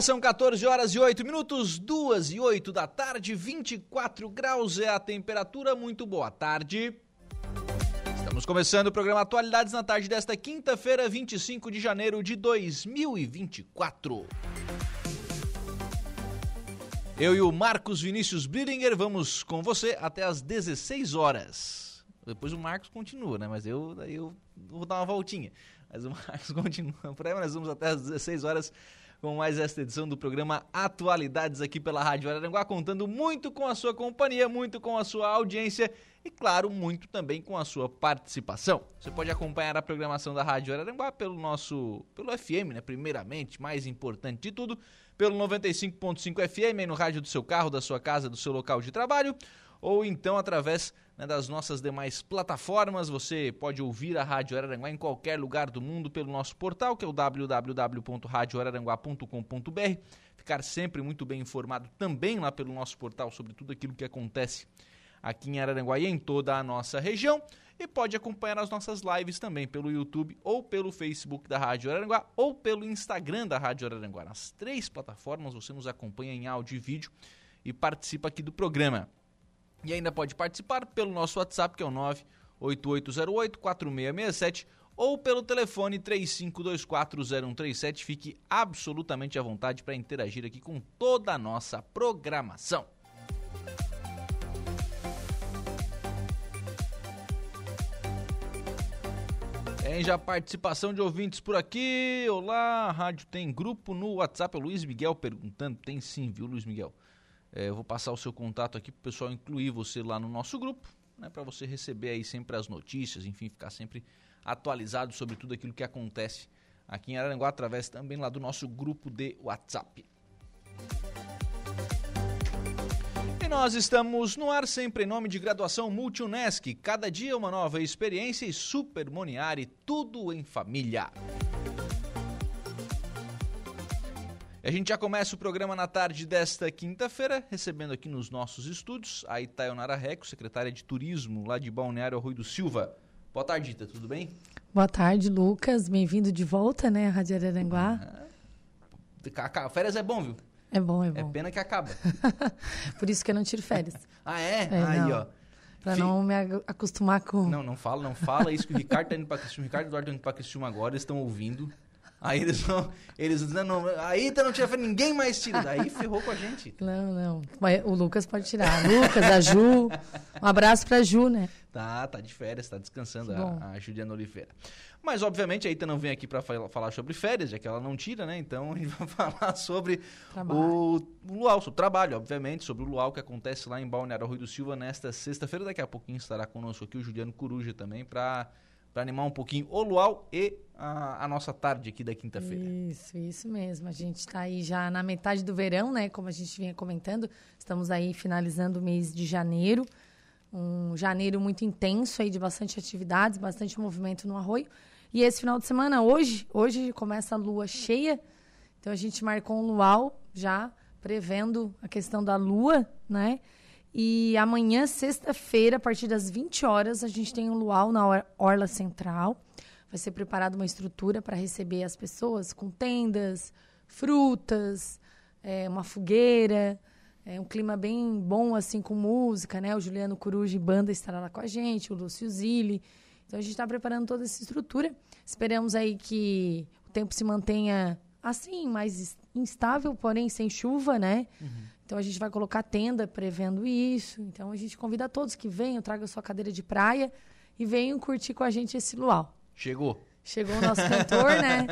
Agora são 14 horas e 8 minutos, 2 e 8 da tarde, 24 graus é a temperatura. Muito boa tarde. Estamos começando o programa Atualidades na tarde desta quinta-feira, 25 de janeiro de 2024. Eu e o Marcos Vinícius Bridinger vamos com você até às 16 horas. Depois o Marcos continua, né? Mas eu, eu vou dar uma voltinha. Mas o Marcos continua por aí, mas nós vamos até às 16 horas com mais esta edição do programa Atualidades aqui pela Rádio Araranguá, contando muito com a sua companhia, muito com a sua audiência e, claro, muito também com a sua participação. Você pode acompanhar a programação da Rádio Araranguá pelo nosso, pelo FM, né, primeiramente, mais importante de tudo, pelo 95.5 FM, no rádio do seu carro, da sua casa, do seu local de trabalho, ou então através né, das nossas demais plataformas. Você pode ouvir a Rádio Araranguá em qualquer lugar do mundo pelo nosso portal, que é o www.radioararanguá.com.br. Ficar sempre muito bem informado também lá pelo nosso portal sobre tudo aquilo que acontece aqui em Araranguá e em toda a nossa região. E pode acompanhar as nossas lives também pelo YouTube ou pelo Facebook da Rádio Araranguá ou pelo Instagram da Rádio Araranguá. Nas três plataformas você nos acompanha em áudio e vídeo e participa aqui do programa. E ainda pode participar pelo nosso WhatsApp, que é o 98808-4667, ou pelo telefone 35240137. Fique absolutamente à vontade para interagir aqui com toda a nossa programação. Tem já participação de ouvintes por aqui. Olá, a rádio tem grupo no WhatsApp. É o Luiz Miguel perguntando. Tem sim, viu, Luiz Miguel? É, eu vou passar o seu contato aqui para o pessoal incluir você lá no nosso grupo, né, para você receber aí sempre as notícias, enfim, ficar sempre atualizado sobre tudo aquilo que acontece aqui em Araranguá, através também lá do nosso grupo de WhatsApp. E nós estamos no ar sempre em nome de graduação Multi-UNESC, cada dia uma nova experiência e Super Moniari, tudo em família. A gente já começa o programa na tarde desta quinta-feira, recebendo aqui nos nossos estúdios a Itaionara Reco, secretária de Turismo lá de Balneário Rui do Silva. Boa tarde, Ita, tudo bem? Boa tarde, Lucas. Bem-vindo de volta, né, à Rádio Araranguá. Ah, férias é bom, viu? É bom, é, é bom. É pena que acaba. Por isso que eu não tiro férias. ah, é? é Aí, não. ó. Pra não me acostumar com... Não, não fala, não fala isso que o Ricardo tá indo pra Criciúma. O Ricardo e o Eduardo tá indo pra Criciúma agora, eles estão ouvindo. Aí eles não. Eles não, aí tá não tira ninguém mais tira. Daí ferrou com a gente. Não, não. Mas o Lucas pode tirar. Lucas, a Ju. Um abraço pra Ju, né? Tá, tá de férias, tá descansando a, a Juliana Oliveira. Mas, obviamente, a Ita não vem aqui para falar sobre férias, já que ela não tira, né? Então, a gente vai falar sobre o, o luau, sobre o trabalho, obviamente, sobre o luau que acontece lá em Balneário Rui do Silva nesta sexta-feira. Daqui a pouquinho estará conosco aqui o Juliano Coruja também para para animar um pouquinho o luau e a, a nossa tarde aqui da quinta-feira. Isso, isso mesmo. A gente está aí já na metade do verão, né? Como a gente vinha comentando, estamos aí finalizando o mês de janeiro. Um janeiro muito intenso aí de bastante atividades, bastante movimento no arroio. E esse final de semana, hoje, hoje começa a lua cheia. Então a gente marcou um luau já prevendo a questão da lua, né? E amanhã, sexta-feira, a partir das 20 horas, a gente tem um luau na Orla Central. Vai ser preparada uma estrutura para receber as pessoas com tendas, frutas, é, uma fogueira. É um clima bem bom, assim, com música, né? O Juliano Coruja e banda estará lá com a gente, o Lúcio Zilli. Então, a gente está preparando toda essa estrutura. Esperamos aí que o tempo se mantenha assim, mais instável, porém sem chuva, né? Uhum. Então a gente vai colocar tenda prevendo isso. Então a gente convida todos que venham, tragam sua cadeira de praia e venham curtir com a gente esse luau. Chegou. Chegou o nosso cantor, né?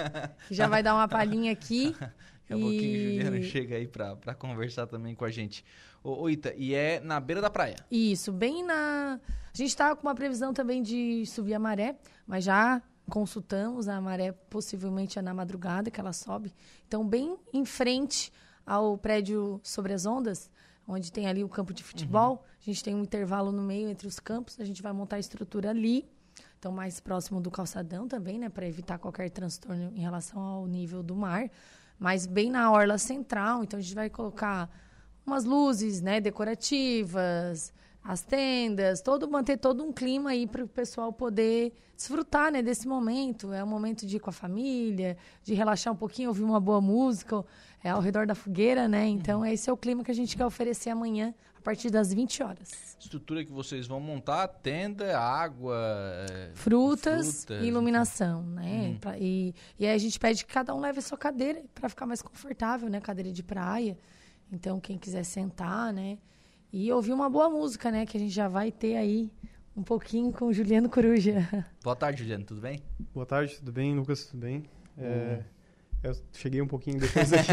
Que já vai dar uma palhinha aqui. Daqui a e... pouquinho Juliana chega aí para conversar também com a gente. Ô, ô, Ita, e é na beira da praia? Isso, bem na. A gente está com uma previsão também de subir a maré, mas já consultamos a maré, possivelmente é na madrugada que ela sobe. Então, bem em frente ao prédio Sobre as Ondas, onde tem ali o campo de futebol. Uhum. A gente tem um intervalo no meio entre os campos. A gente vai montar a estrutura ali. Então, mais próximo do calçadão também, né? Para evitar qualquer transtorno em relação ao nível do mar. Mas bem na orla central. Então, a gente vai colocar umas luzes, né? Decorativas, as tendas, todo manter todo um clima aí para o pessoal poder desfrutar, né, desse momento. É um momento de ir com a família, de relaxar um pouquinho, ouvir uma boa música, é ao redor da fogueira, né? Então, esse é o clima que a gente quer oferecer amanhã a partir das 20 horas. Estrutura que vocês vão montar, tenda, água, é, Frutas, frutas, e iluminação, né? Uhum. Pra- e, e aí a gente pede que cada um leve a sua cadeira para ficar mais confortável, né? Cadeira de praia. Então, quem quiser sentar, né? E ouvir uma boa música, né? Que a gente já vai ter aí um pouquinho com o Juliano Coruja. Boa tarde, Juliano, tudo bem? Boa tarde, tudo bem? Lucas, tudo bem? Uhum. É, eu cheguei um pouquinho depois aqui.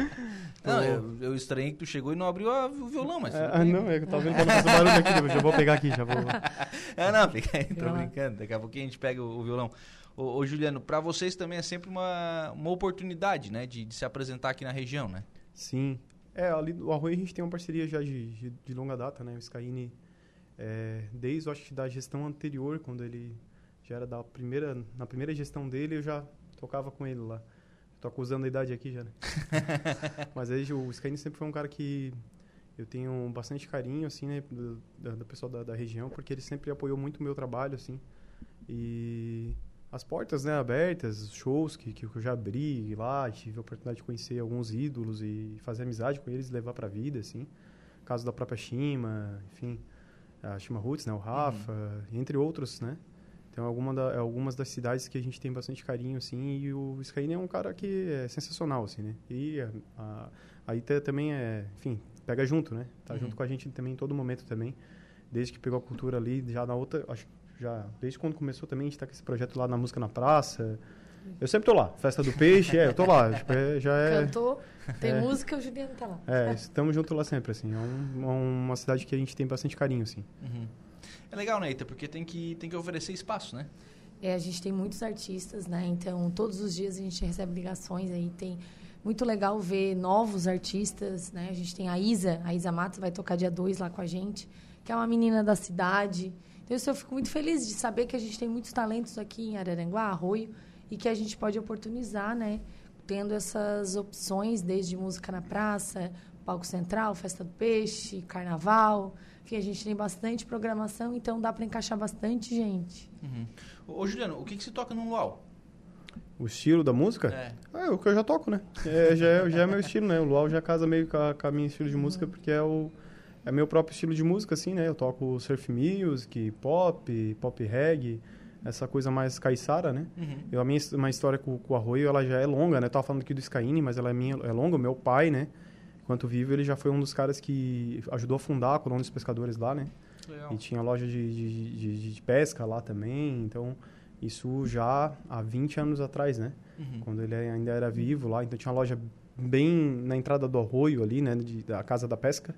Não, eu, eu estranhei que tu chegou e não abriu a- o violão, mas. É, ah, bem. não, é que eu tava vendo fazer barulho aqui, eu já vou pegar aqui, já vou. Ah, não, fica aí, tô brincando. Daqui a pouquinho a gente pega o, o violão. Ô, ô, Juliano, pra vocês também é sempre uma, uma oportunidade, né, de, de se apresentar aqui na região, né? Sim. É, ali do Arroio a gente tem uma parceria já de, de, de longa data, né? O Skyine, é, desde, eu acho que da gestão anterior, quando ele já era da primeira, na primeira gestão dele, eu já tocava com ele lá. Tô acusando a idade aqui já, né? Mas aí o Skyine sempre foi um cara que eu tenho bastante carinho, assim, né? Do, da- do pessoal da, da região, porque ele sempre apoiou muito o meu trabalho, assim. E as portas, né, abertas, os shows que, que eu já abri lá, tive a oportunidade de conhecer alguns ídolos e fazer amizade com eles, levar pra vida, assim. Caso da própria Shima, enfim, a Shima Roots, né, o Rafa, entre outros, né. Então, alguma da, algumas das cidades que a gente tem bastante carinho, assim, e o Skyline é um cara que é sensacional, assim, né. E a, a, aí tá- também é, enfim, pega junto, né, tá Uhum. junto com a gente também em todo momento também. Desde que pegou a cultura ali, já na outra, acho já desde quando começou também a gente tá com esse projeto lá na música na praça. Eu sempre tô lá, festa do peixe, é, eu tô lá, tipo, é, já é, Cantou, tem É. música, o Juliano tá lá. é, estamos juntos lá sempre, assim, é um- uma cidade que a gente tem bastante carinho, assim. Uhum. É legal, né, Ita? Porque tem que, tem que oferecer espaço, né? É, a gente tem muitos artistas, né? Então, todos os dias a gente recebe ligações aí. Tem muito legal ver novos artistas, né? A gente tem a Isa, a Isa Matos vai tocar dia 2 lá com a gente, que é uma menina da cidade. Então, isso eu fico muito feliz de saber que a gente tem muitos talentos aqui em Araranguá, Arroio, e que a gente pode oportunizar, né? Tendo essas opções, desde música na praça, palco central, festa do peixe, carnaval. Enfim, a gente tem bastante programação, então dá para encaixar bastante gente. Uhum. Ô, Juliano, o que, que se toca no luau? O estilo da música? É. É, o que eu já toco, né? É, já, é, já é meu estilo, né? O Luau já casa meio com a, com a minha estilo de música, porque é o é meu próprio estilo de música, assim, né? Eu toco surf music, pop, pop reggae, essa coisa mais caiçara, né? Uhum. Eu, a minha uma história com, com o Arroio, ela já é longa, né? Eu tava falando aqui do Skyine, mas ela é, minha, é longa. O meu pai, né? Enquanto vivo, ele já foi um dos caras que ajudou a fundar a Colônia dos Pescadores lá, né? Legal. E tinha loja de, de, de, de pesca lá também, então... Isso já há 20 anos atrás, né? Uhum. quando ele ainda era vivo lá. Então tinha uma loja bem na entrada do arroio ali, né, de, da Casa da Pesca,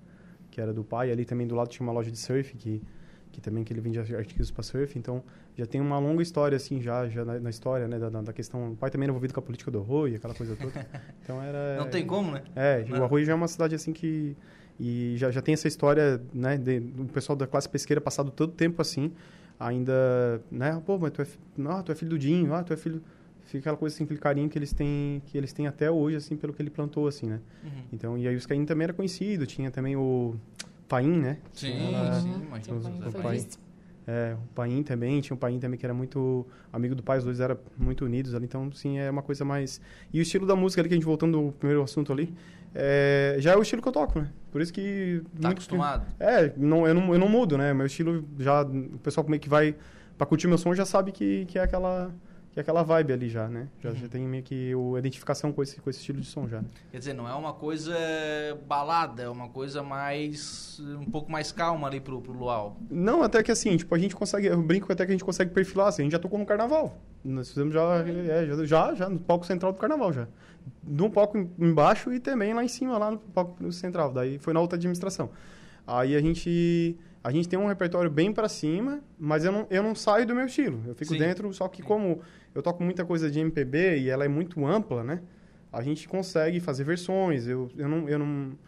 que era do pai. Ali também do lado tinha uma loja de surf que que também que ele vendia artigos para surf. Então já tem uma longa história assim já já na, na história, né, da, da questão. O pai também era envolvido com a política do arroio, aquela coisa toda. Então era Não tem como, né? é, Não. o Arroio já é uma cidade assim que e já, já tem essa história, né, de, do pessoal da classe pesqueira passado todo tempo assim, ainda, né, pô, mas tu é, ah, tu é filho do Dinho, ah, tu é filho fica aquela coisa assim, aquele carinho que eles têm, que eles têm até hoje assim pelo que ele plantou assim, né? Uhum. Então, e aí o Scain também era conhecido, tinha também o Paim, né? Sim, sim, imagina. O pai. feliz. É, o Paim também, tinha o Paim também que era muito amigo do pai, os dois eram muito unidos ali, então sim, é uma coisa mais... E o estilo da música ali, que a gente voltando ao primeiro assunto ali, é, já é o estilo que eu toco, né? Por isso que... Tá muito- acostumado? É, não, eu, não, eu não mudo, né? Meu estilo já... O pessoal meio que vai pra curtir meu som já sabe que, que é aquela... Que é aquela vibe ali já, né? Já, Uhum. já tem meio que o, identificação com esse, com esse estilo de som já. né? Quer dizer, não é uma coisa balada, é uma coisa mais. um pouco mais calma ali pro, pro luau. Não, até que assim, tipo, a gente consegue, eu brinco até que a gente consegue perfilar, assim, a gente já tocou no carnaval. Nós fizemos já, é, já, já, já no palco central do carnaval já. No palco em- embaixo e também lá em cima, lá no palco central. Daí foi na outra administração. Aí a gente, a gente tem um repertório bem pra cima, mas eu não, eu não saio do meu estilo. Eu fico Sim. dentro, só que como eu toco muita coisa de MPB e ela é muito ampla, né? A gente consegue fazer versões. Eu, eu não... Eu não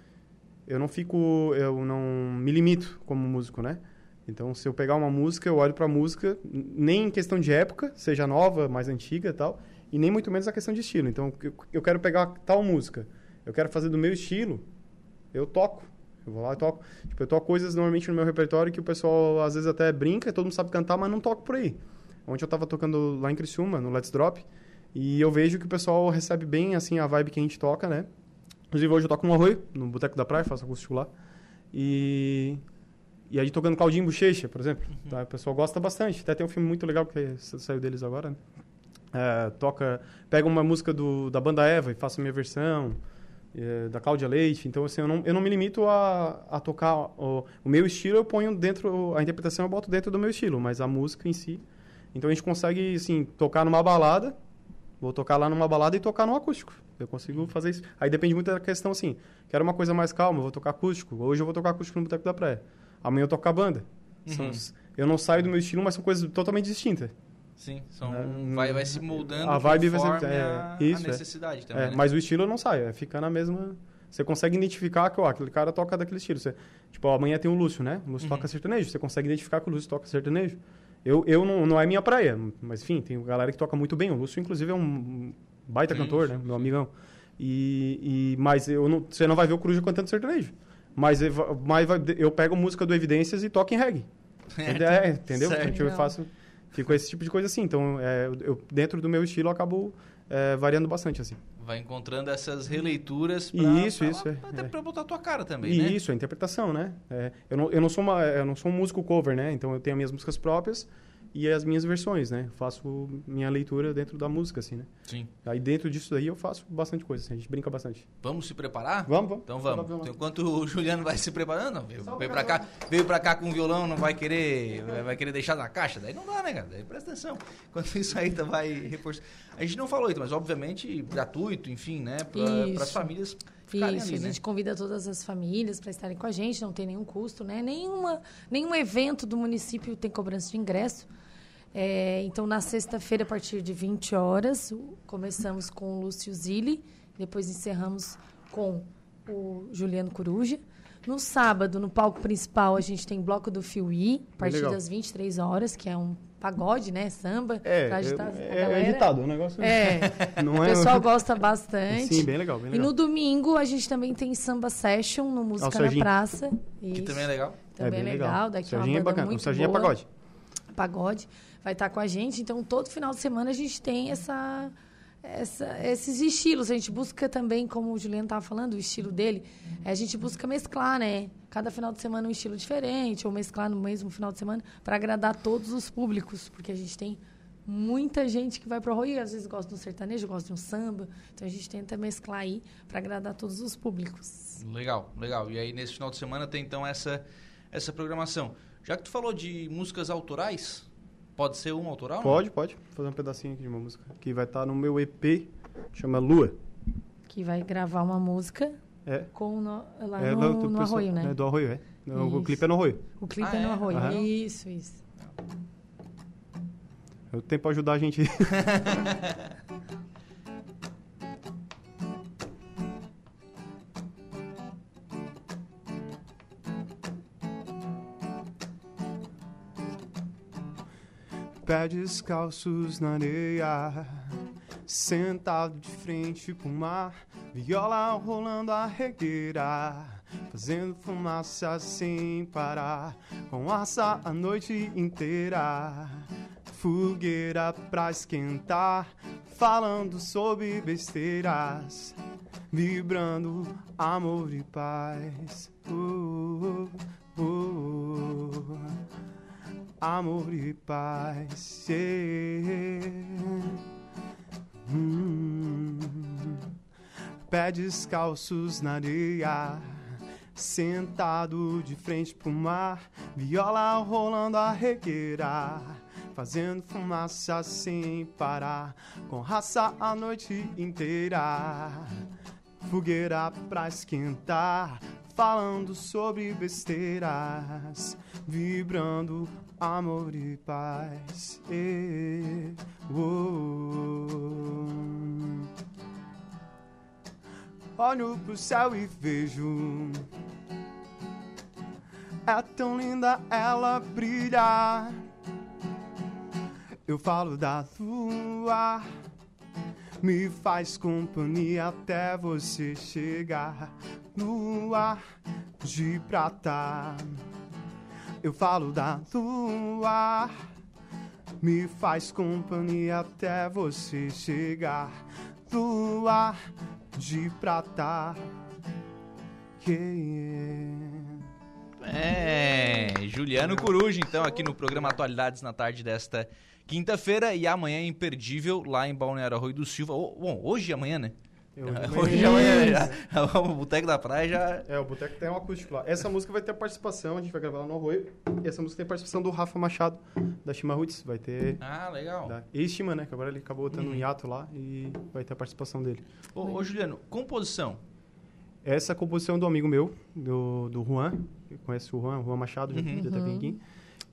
eu não fico, eu não me limito como músico, né? Então, se eu pegar uma música, eu olho para a música, nem em questão de época, seja nova, mais antiga e tal, e nem muito menos a questão de estilo. Então, eu, eu quero pegar tal música, eu quero fazer do meu estilo, eu toco. Eu vou lá e toco. Tipo, eu toco coisas normalmente no meu repertório que o pessoal às vezes até brinca, todo mundo sabe cantar, mas não toco por aí. Ontem eu estava tocando lá em Criciúma, no Let's Drop, e eu vejo que o pessoal recebe bem, assim, a vibe que a gente toca, né? Inclusive, hoje eu toco no Arroio, no Boteco da Praia, faço acústico lá. E... E aí tocando Claudinho Bochecha, por exemplo. Uhum. Tá? O pessoal gosta bastante. Até tem um filme muito legal que saiu deles agora, né? É, toca... Pega uma música do, da banda Eva e faço a minha versão. É, da Cláudia Leite. Então, assim, eu não, eu não me limito a, a tocar... O, o meu estilo eu ponho dentro... A interpretação eu boto dentro do meu estilo. Mas a música em si... Então, a gente consegue, assim, tocar numa balada Vou tocar lá numa balada e tocar no acústico. Eu consigo fazer isso. Aí depende muito da questão assim. Quero uma coisa mais calma, vou tocar acústico. Hoje eu vou tocar acústico no Boteco da Praia. Amanhã eu toco a banda. Uhum. São, eu não saio do meu estilo, mas são coisas totalmente distintas. Sim, são, é, vai, vai se moldando a vibe vai ser, é, a, isso, a é. necessidade é, também. Né? Mas o estilo não sai, é ficar na mesma. Você consegue identificar que ó, aquele cara toca daquele estilo. Você, tipo, ó, amanhã tem o Lúcio, né? O Lúcio uhum. toca sertanejo. Você consegue identificar que o Lúcio toca sertanejo. Eu, eu não, não é minha praia, mas enfim, tem galera que toca muito bem. O Lúcio, inclusive, é um baita sim, cantor, sim, né? Meu amigão. E, e, mas eu não, você não vai ver o Coruja cantando sertanejo. Mas, eu, mas eu pego música do Evidências e toco em reggae. É, entendeu? Certo. Então, eu faço... Fico esse tipo de coisa assim. Então, é, eu, dentro do meu estilo, eu acabo é, variando bastante, assim. Vai encontrando essas releituras pra, isso, pra, isso, é, até é. pra botar a tua cara também, e né? Isso, a interpretação, né? É, eu, não, eu, não sou uma, eu não sou um músico cover, né? Então, eu tenho minhas músicas próprias e as minhas versões, né? faço minha leitura dentro da música, assim, né? Sim. Aí dentro disso daí eu faço bastante coisa, assim, a gente brinca bastante. Vamos se preparar? Vamos, vamos. Então vamos. Então, enquanto o Juliano vai se preparando, veio, veio pra cá, veio pra cá com o violão, não vai querer, vai querer deixar na caixa, daí não dá, né, cara? Daí presta atenção. Enquanto isso aí tá, vai reforçar. A gente não falou isso, mas obviamente gratuito, enfim, né? Para as famílias isso, ali, a né? gente convida todas as famílias para estarem com a gente, não tem nenhum custo, né? Nenhuma, nenhum evento do município tem cobrança de ingresso. É, então, na sexta-feira, a partir de 20 horas, começamos com o Lúcio Zilli, depois encerramos com o Juliano Coruja. No sábado, no palco principal, a gente tem Bloco do Fiuí, a partir das 23 horas, que é um pagode, né? Samba. É, pra agitar é, é agitado, o negócio é. não é. O pessoal gosta bastante. Sim, bem legal, bem legal. E no domingo a gente também tem Samba Session no Música ah, na Praça. Isso. Que também é legal. Também é, é legal. legal. Daqui Serginho é é bacana. muito o Serginho boa. é pagode. Pagode vai estar com a gente. Então, todo final de semana a gente tem essa, essa, esses estilos. A gente busca também, como o Juliano estava falando, o estilo dele. A gente busca mesclar, né? Cada final de semana um estilo diferente, ou mesclar no mesmo final de semana, para agradar todos os públicos, porque a gente tem muita gente que vai para o Rui, às vezes gosta de um sertanejo, gosta de um samba. Então a gente tenta mesclar aí para agradar todos os públicos. Legal, legal. E aí nesse final de semana tem então essa essa programação. Já que tu falou de músicas autorais, Pode ser um autoral? Pode, não? pode. Vou fazer um pedacinho aqui de uma música. Que vai estar tá no meu EP, chama Lua. Que vai gravar uma música é. com no, lá é, no, no Arroio, né? É do Arroio, é. o clipe é no Arroio. O clipe ah, é no Arroio. É? Isso, isso. Eu tenho para ajudar a gente. pés descalços na areia, sentado de frente pro mar, viola rolando a regueira, fazendo fumaça sem parar, com assa a noite inteira, fogueira pra esquentar, falando sobre besteiras, vibrando amor e paz. Uh, uh, uh amor e paz. Hum, pé descalços na areia, sentado de frente pro mar, viola rolando a regueira. Fazendo fumaça sem parar, com raça a noite inteira. Fogueira pra esquentar, falando sobre besteiras, vibrando amor e paz. E, oh. Olho pro céu e vejo é tão linda, ela brilha. Eu falo da lua, me faz companhia até você chegar. Lua de prata. Eu falo da lua, me faz companhia até você chegar. Lua de prata. Yeah. É, Juliano Coruja, então, aqui no programa Atualidades na tarde desta quinta-feira e amanhã é imperdível lá em Balneário Arroio do Silva. O- Bom, hoje e amanhã, né? Eu- Hoje e amanhã já. O Boteco da Praia já. É, o Boteco tem um acústico lá. Essa música vai ter participação, a gente vai gravar lá no Arroio. E essa música tem participação do Rafa Machado, da Shima Roots. Vai ter. Ah, legal. Da ex-Shima, né? Que agora ele acabou tendo um hiato lá e vai ter a participação dele. Ô, ô, Juliano, composição. Essa é a composição do amigo meu, do, do Juan. que Conhece o Juan, Juan Machado, já, já teve aqui.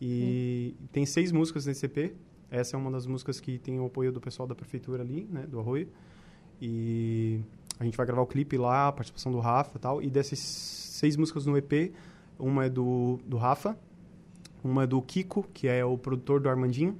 E tem seis músicas nesse EP. Essa é uma das músicas que tem o apoio do pessoal da prefeitura ali, né? Do Arroio. E a gente vai gravar o clipe lá, a participação do Rafa e tal. E dessas seis músicas no EP, uma é do, do Rafa, uma é do Kiko, que é o produtor do Armandinho.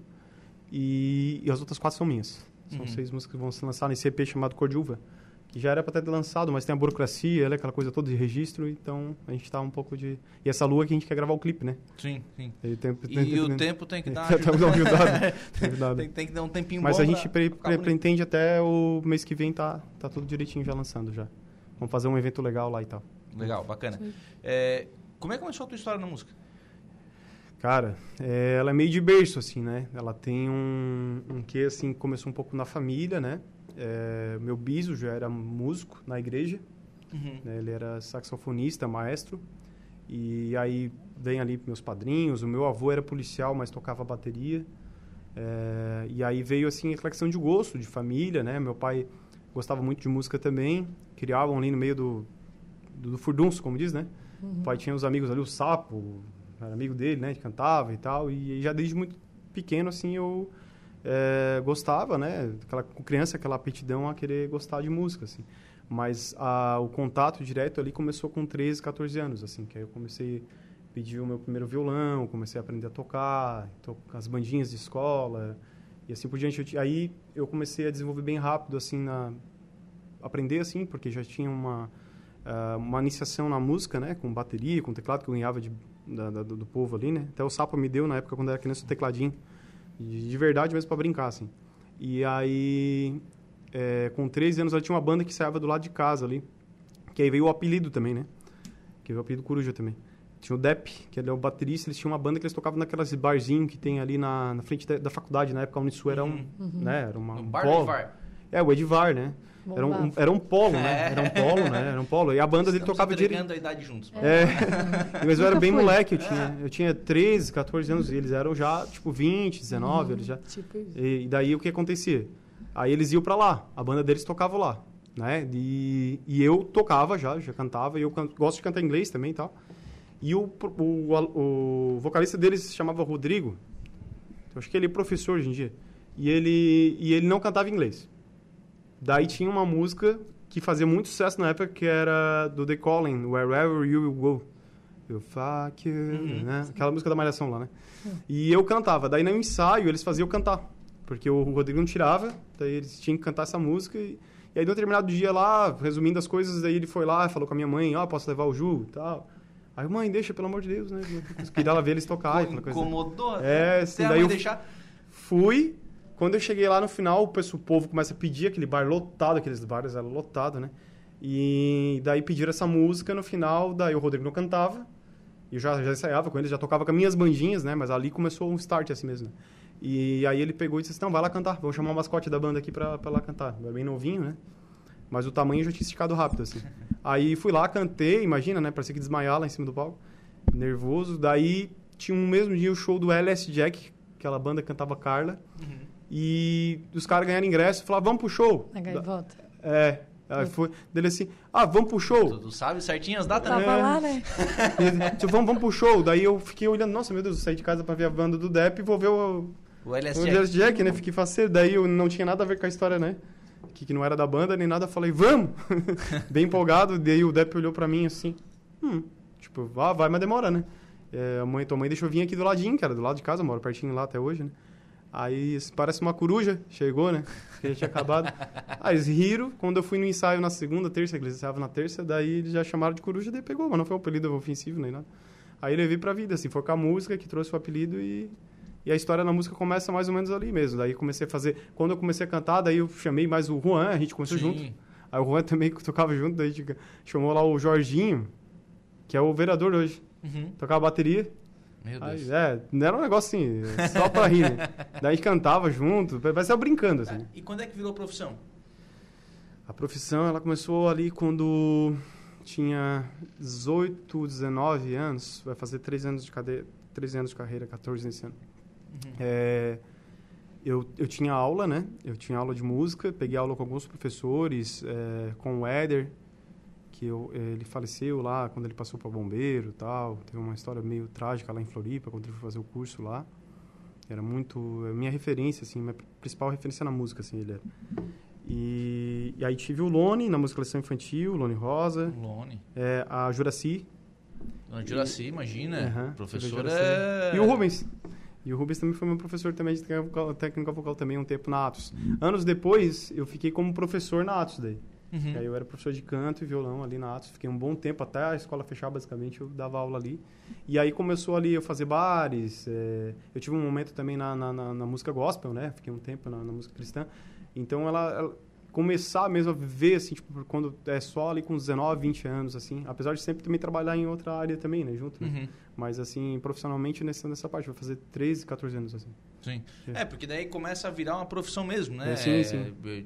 E, e as outras quatro são minhas. São Uhum. seis músicas que vão se lançar nesse EP chamado Cor de Uva que já era para ter lançado, mas tem a burocracia, ela é aquela coisa toda de registro, então a gente tá um pouco de... E essa lua que a gente quer gravar o clipe, né? Sim, sim. Ele tem, E o tempo tem que dar. Tá dando ajudado. ajudado. tem, tem que dar um tempinho Mas bom a gente pre- pre- pretende até o mês que vem tá, tá tudo direitinho já lançando já. Vamos fazer um evento legal lá e tal. Legal, bacana. É, como é que começou a tua história na música? Cara, é, ela é meio de berço, assim, né? Ela tem um, um que, assim, começou um pouco na família, né? É, meu biso já era músico na igreja, Uhum. né? Ele era saxofonista, maestro. E aí vem ali meus padrinhos. O meu avô era policial, mas tocava bateria. É, e aí veio assim a questão de gosto, de família, né? Meu pai gostava muito de música também. Criavam ali no meio do, do, do furdunço, como diz, né? O pai tinha os amigos ali, o Sapo, era amigo dele, né? Que cantava e tal. E já desde muito pequeno, assim, eu é, gostava, né? Aquela, criança, aquela aptidão a querer gostar de música, assim. Mas a, o contato direto ali começou com 13, 14 anos, assim. Que aí eu comecei a pedir o meu primeiro violão, comecei a aprender a tocar, to, as bandinhas de escola e assim por diante. Eu aí eu comecei a desenvolver bem rápido, assim, na... Aprender, assim, porque já tinha uma ah, uma iniciação na música, né? Com bateria, com teclado que eu ganhava de, da- da- do, povo ali, né? Até o Sapa me deu na época quando eu era criança o tecladinho. De, de verdade mesmo para brincar, assim. E aí, é, com 13 anos, eu tinha uma banda que saía do lado de casa ali. Que aí veio o apelido também, né? Que veio o apelido Coruja também. Tinha o Depp, que ele é o baterista, eles tinham uma banda que eles tocavam naquelas barzinhos que tem ali na, na frente da, da faculdade. Na época, a Unisul era um, né? Era uma, um bar do. Edvar. É, o Edivar, né? Era um, era um polo, né? Era um polo, né? Era um polo. E a banda dele tocava direito. a idade juntos. É, mas eu era bem moleque, eu tinha, eu tinha 13, 14 anos, e eles eram já, tipo, 20, 19, eles já... Tipo isso. E, e daí o que acontecia? Aí eles iam pra lá, a banda deles tocava lá, né? E, e eu tocava já, já cantava, e eu can- gosto de cantar inglês também e tal. E o, o, o vocalista deles se chamava Rodrigo, eu acho que ele é professor hoje em dia, e ele, e ele não cantava inglês. Daí tinha uma música que fazia muito sucesso na época, que era do The Calling, Wherever You Will Go. Eu fuck you, né? Aquela música da Malhação lá, né? E eu cantava. Daí no ensaio eles faziam eu cantar. Porque o Rodrigo não tirava, daí eles tinham que cantar essa música. E, e aí, no determinado dia lá, resumindo as coisas, daí ele foi lá, falou com a minha mãe, ó, posso levar o Ju e tal. Aí, mãe, deixa, pelo amor de Deus, né? Eu Queria ela ver eles tocar e aquela coisa. Incomodou? É, Até sim, a daí eu- deixar. Fui. Quando eu cheguei lá no final, o pessoal- o povo começa a pedir aquele bar lotado, aqueles bares eram lotados, né? E daí pediram essa música no final, daí o Rodrigo não cantava. E eu já, já ensaiava com ele, já tocava com as minhas bandinhas, né? Mas ali começou um start assim mesmo. E aí ele pegou e disse assim, não, vai lá cantar, vamos chamar o mascote da banda aqui pra, pra lá cantar. Eu era bem novinho, né? Mas o tamanho já tinha esticado rápido, assim. Aí fui lá, cantei, imagina, né? Parecia que desmaiar lá em cima do palco. Nervoso. Daí tinha um mesmo dia o show do LS Jack, aquela banda que cantava Carla. E os caras ganharam ingresso e falaram, vamos pro show. A gaivota. É. Aí foi. Dele assim, ah, vamos pro show. Tu, sabe certinho as datas, né? Tava É. lá, né? Tipo, vamos, vamos pro show. Daí eu fiquei olhando, nossa, meu Deus, eu saí de casa pra ver a banda do Depp e vou ver o, O o LSD. Jazz Jack, né? Fiquei faceiro. Daí eu não tinha nada a ver com a história, né? Que, que não era da banda nem nada. Falei, vamos! Bem empolgado. Daí o Depp olhou pra mim assim, hum, tipo, ah, vai, mas demora, né? É, a mãe, tua mãe deixou vir aqui do ladinho, cara, do lado de casa, moro pertinho lá até hoje, né? Aí parece uma coruja, chegou, né? Que já tinha acabado. Aí eles riram. Quando eu fui no ensaio na segunda, terça, que eles ensaiavam na terça, daí eles já chamaram de coruja, daí pegou, mas não foi um apelido ofensivo nem nada. Aí levei pra vida, assim, foi com a música que trouxe o apelido e, e a história da música começa mais ou menos ali mesmo. Daí comecei a fazer. Quando eu comecei a cantar, daí eu chamei mais o Juan, a gente começou Sim. junto. Aí o Juan também tocava junto, daí a gente chamou lá o Jorginho, que é o vereador hoje. Uhum. Tocava bateria. Meu Aí, Deus. é, não era um negócio assim, só pra rir, né? Daí cantava junto, parecia brincando, assim. E quando é que virou profissão? A profissão, ela começou ali quando tinha 18, 19 anos, vai fazer 3 anos de, cade... 13 anos de carreira, 14 nesse ano. É, eu, eu tinha aula, né? Eu tinha aula de música, peguei aula com alguns professores, é, com o Éder, que eu, ele faleceu lá quando ele passou para bombeiro e tal. Teve uma história meio trágica lá em Floripa, quando ele foi fazer o curso lá. Era muito... é minha referência, assim, minha principal referência na música, assim, ele era. E, e aí tive o Lone na música lição infantil, Lone Rosa, Lone. é, a Juraci, Dona Juraci, imagina. Aham, Professor Juraci. é... E o Rubens. E o Rubens também foi meu professor também de técnica vocal, técnica vocal também um tempo na Atos. Anos depois, eu fiquei como professor na Atos daí. Uhum. E aí eu era professor de canto e violão ali na Atos. Fiquei um bom tempo, até a escola fechar basicamente, eu dava aula ali. E aí começou ali eu fazer bares. é, Eu tive um momento também na, na, na- na música gospel, né? Fiquei um tempo na, música cristã. Então ela, ela- começar mesmo a ver assim, tipo, quando é só ali com 19, 20 anos assim, apesar de sempre também trabalhar em outra área também, né, junto, né? Uhum. Mas assim, profissionalmente nessa nessa parte, vai fazer 13, 14 anos assim. Sim. É. É, porque daí começa a virar uma profissão mesmo, né? É, sim, sim. É,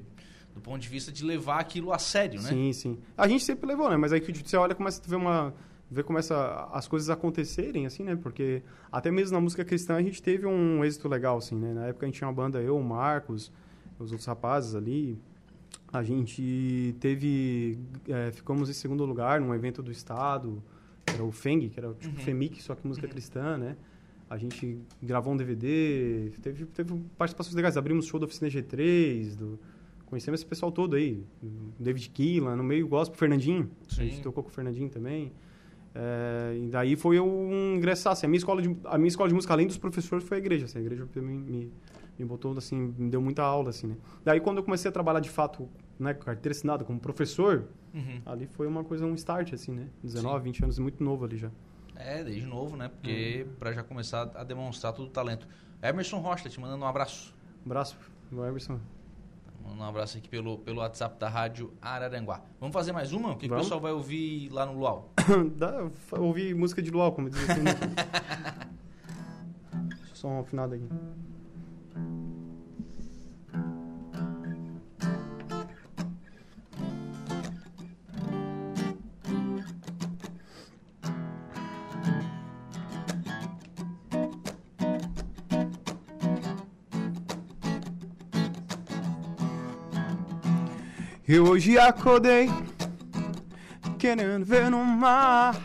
Do ponto de vista de levar aquilo a sério, né? Sim, sim. A gente sempre levou, né? Mas aí que você olha, começa a ver uma ver começa as coisas acontecerem assim, né? Porque até mesmo na música cristã a gente teve um êxito legal assim, né? Na época a gente tinha uma banda eu, o Marcos, os outros rapazes ali, a gente teve é, ficamos em segundo lugar num evento do estado, era o Feng, que era tipo Uhum. Femic, só que música cristã, né? A gente gravou um DVD, teve, teve participações legais. Abrimos show da Oficina G3, do, conhecemos esse pessoal todo aí. David Keelan, no meio gospel, Fernandinho. A Sim. gente tocou com o Fernandinho também. É, e daí foi eu ingressar. Assim, a, minha escola de, a minha escola de música, além dos professores, foi a igreja. Assim, a igreja me, me, me botou, assim, me deu muita aula, assim, né? Daí quando eu comecei a trabalhar de fato, né, com carteira assinada como professor, Uhum. ali foi uma coisa, um start, assim, né? 19, 20 anos, muito novo ali já. É, desde novo, né? Porque Uhum. pra já começar a demonstrar todo o talento. Emerson Rocha, te mandando um abraço. Um abraço, o Emerson. Um abraço aqui pelo, pelo WhatsApp da Rádio Araranguá. Vamos fazer mais uma? O que, que o pessoal vai ouvir lá no Luau? Dá, ouvir música de luau, como diz assim. né? Só um afinado aqui. Eu hoje acordei querendo ver no mar.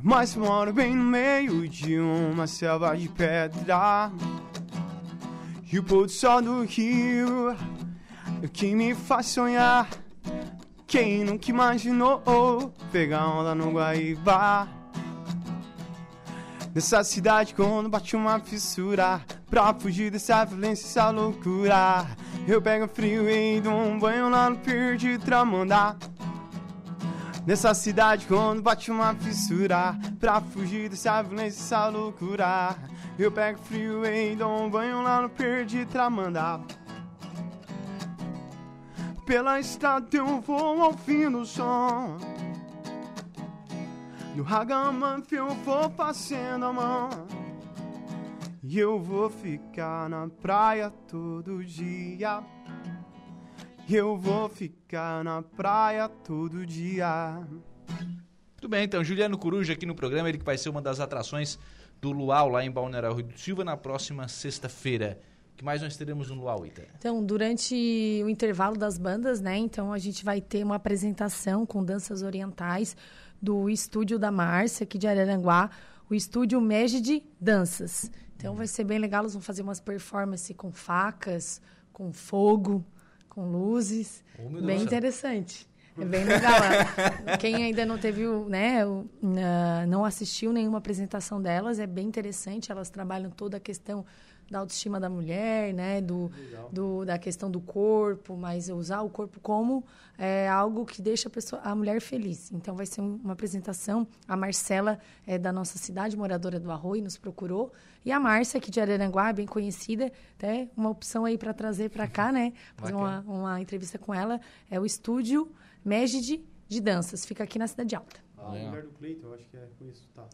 Mas moro bem no meio de uma selva de pedra. E o pôr do sol do rio é que me faz sonhar. Quem nunca imaginou pegar onda no Guaíba? Nessa cidade quando bate uma fissura Pra fugir dessa violência, essa loucura Eu pego frio e dou um banho lá no pier de Tramandá. Nessa cidade quando bate uma fissura Pra fugir dessa violência, essa loucura Eu pego frio e dou um banho lá no pier de Tramandá. Pela estrada eu vou ouvindo o som no Ragamuffin eu vou passando a mão E eu vou ficar na praia todo dia E eu vou ficar na praia todo dia Muito bem, então, Juliano Coruja aqui no programa, ele que vai ser uma das atrações do Luau lá em Balneário Rio do Silva na próxima sexta-feira. O que mais nós teremos no Luau, Ita? Então, durante o intervalo das bandas, né? Então, a gente vai ter uma apresentação com danças orientais do estúdio da Márcia, aqui de Araranguá, o estúdio Megid Danças. Então, vai ser bem legal. Eles vão fazer umas performances com facas, com fogo, com luzes. Oh, Deus bem do céu. interessante. É bem legal. é. Quem ainda não teve, né, na- não assistiu nenhuma apresentação delas, é bem interessante. Elas trabalham toda a questão da autoestima da mulher, né, do, do- da questão do corpo, mas usar o corpo como é, algo que deixa a, pessoa, a mulher feliz. Então, vai ser um- uma apresentação. A Marcela é da nossa cidade, moradora do Arroio, nos procurou. E a Márcia, aqui de Araranguá, bem conhecida, até uma opção aí para trazer para cá, né? Fazer uma, uma entrevista com ela. É o estúdio Mégide de Danças. Fica aqui na Cidade Alta. A Legal. mulher do Cleiton, eu acho que é com isso, tá.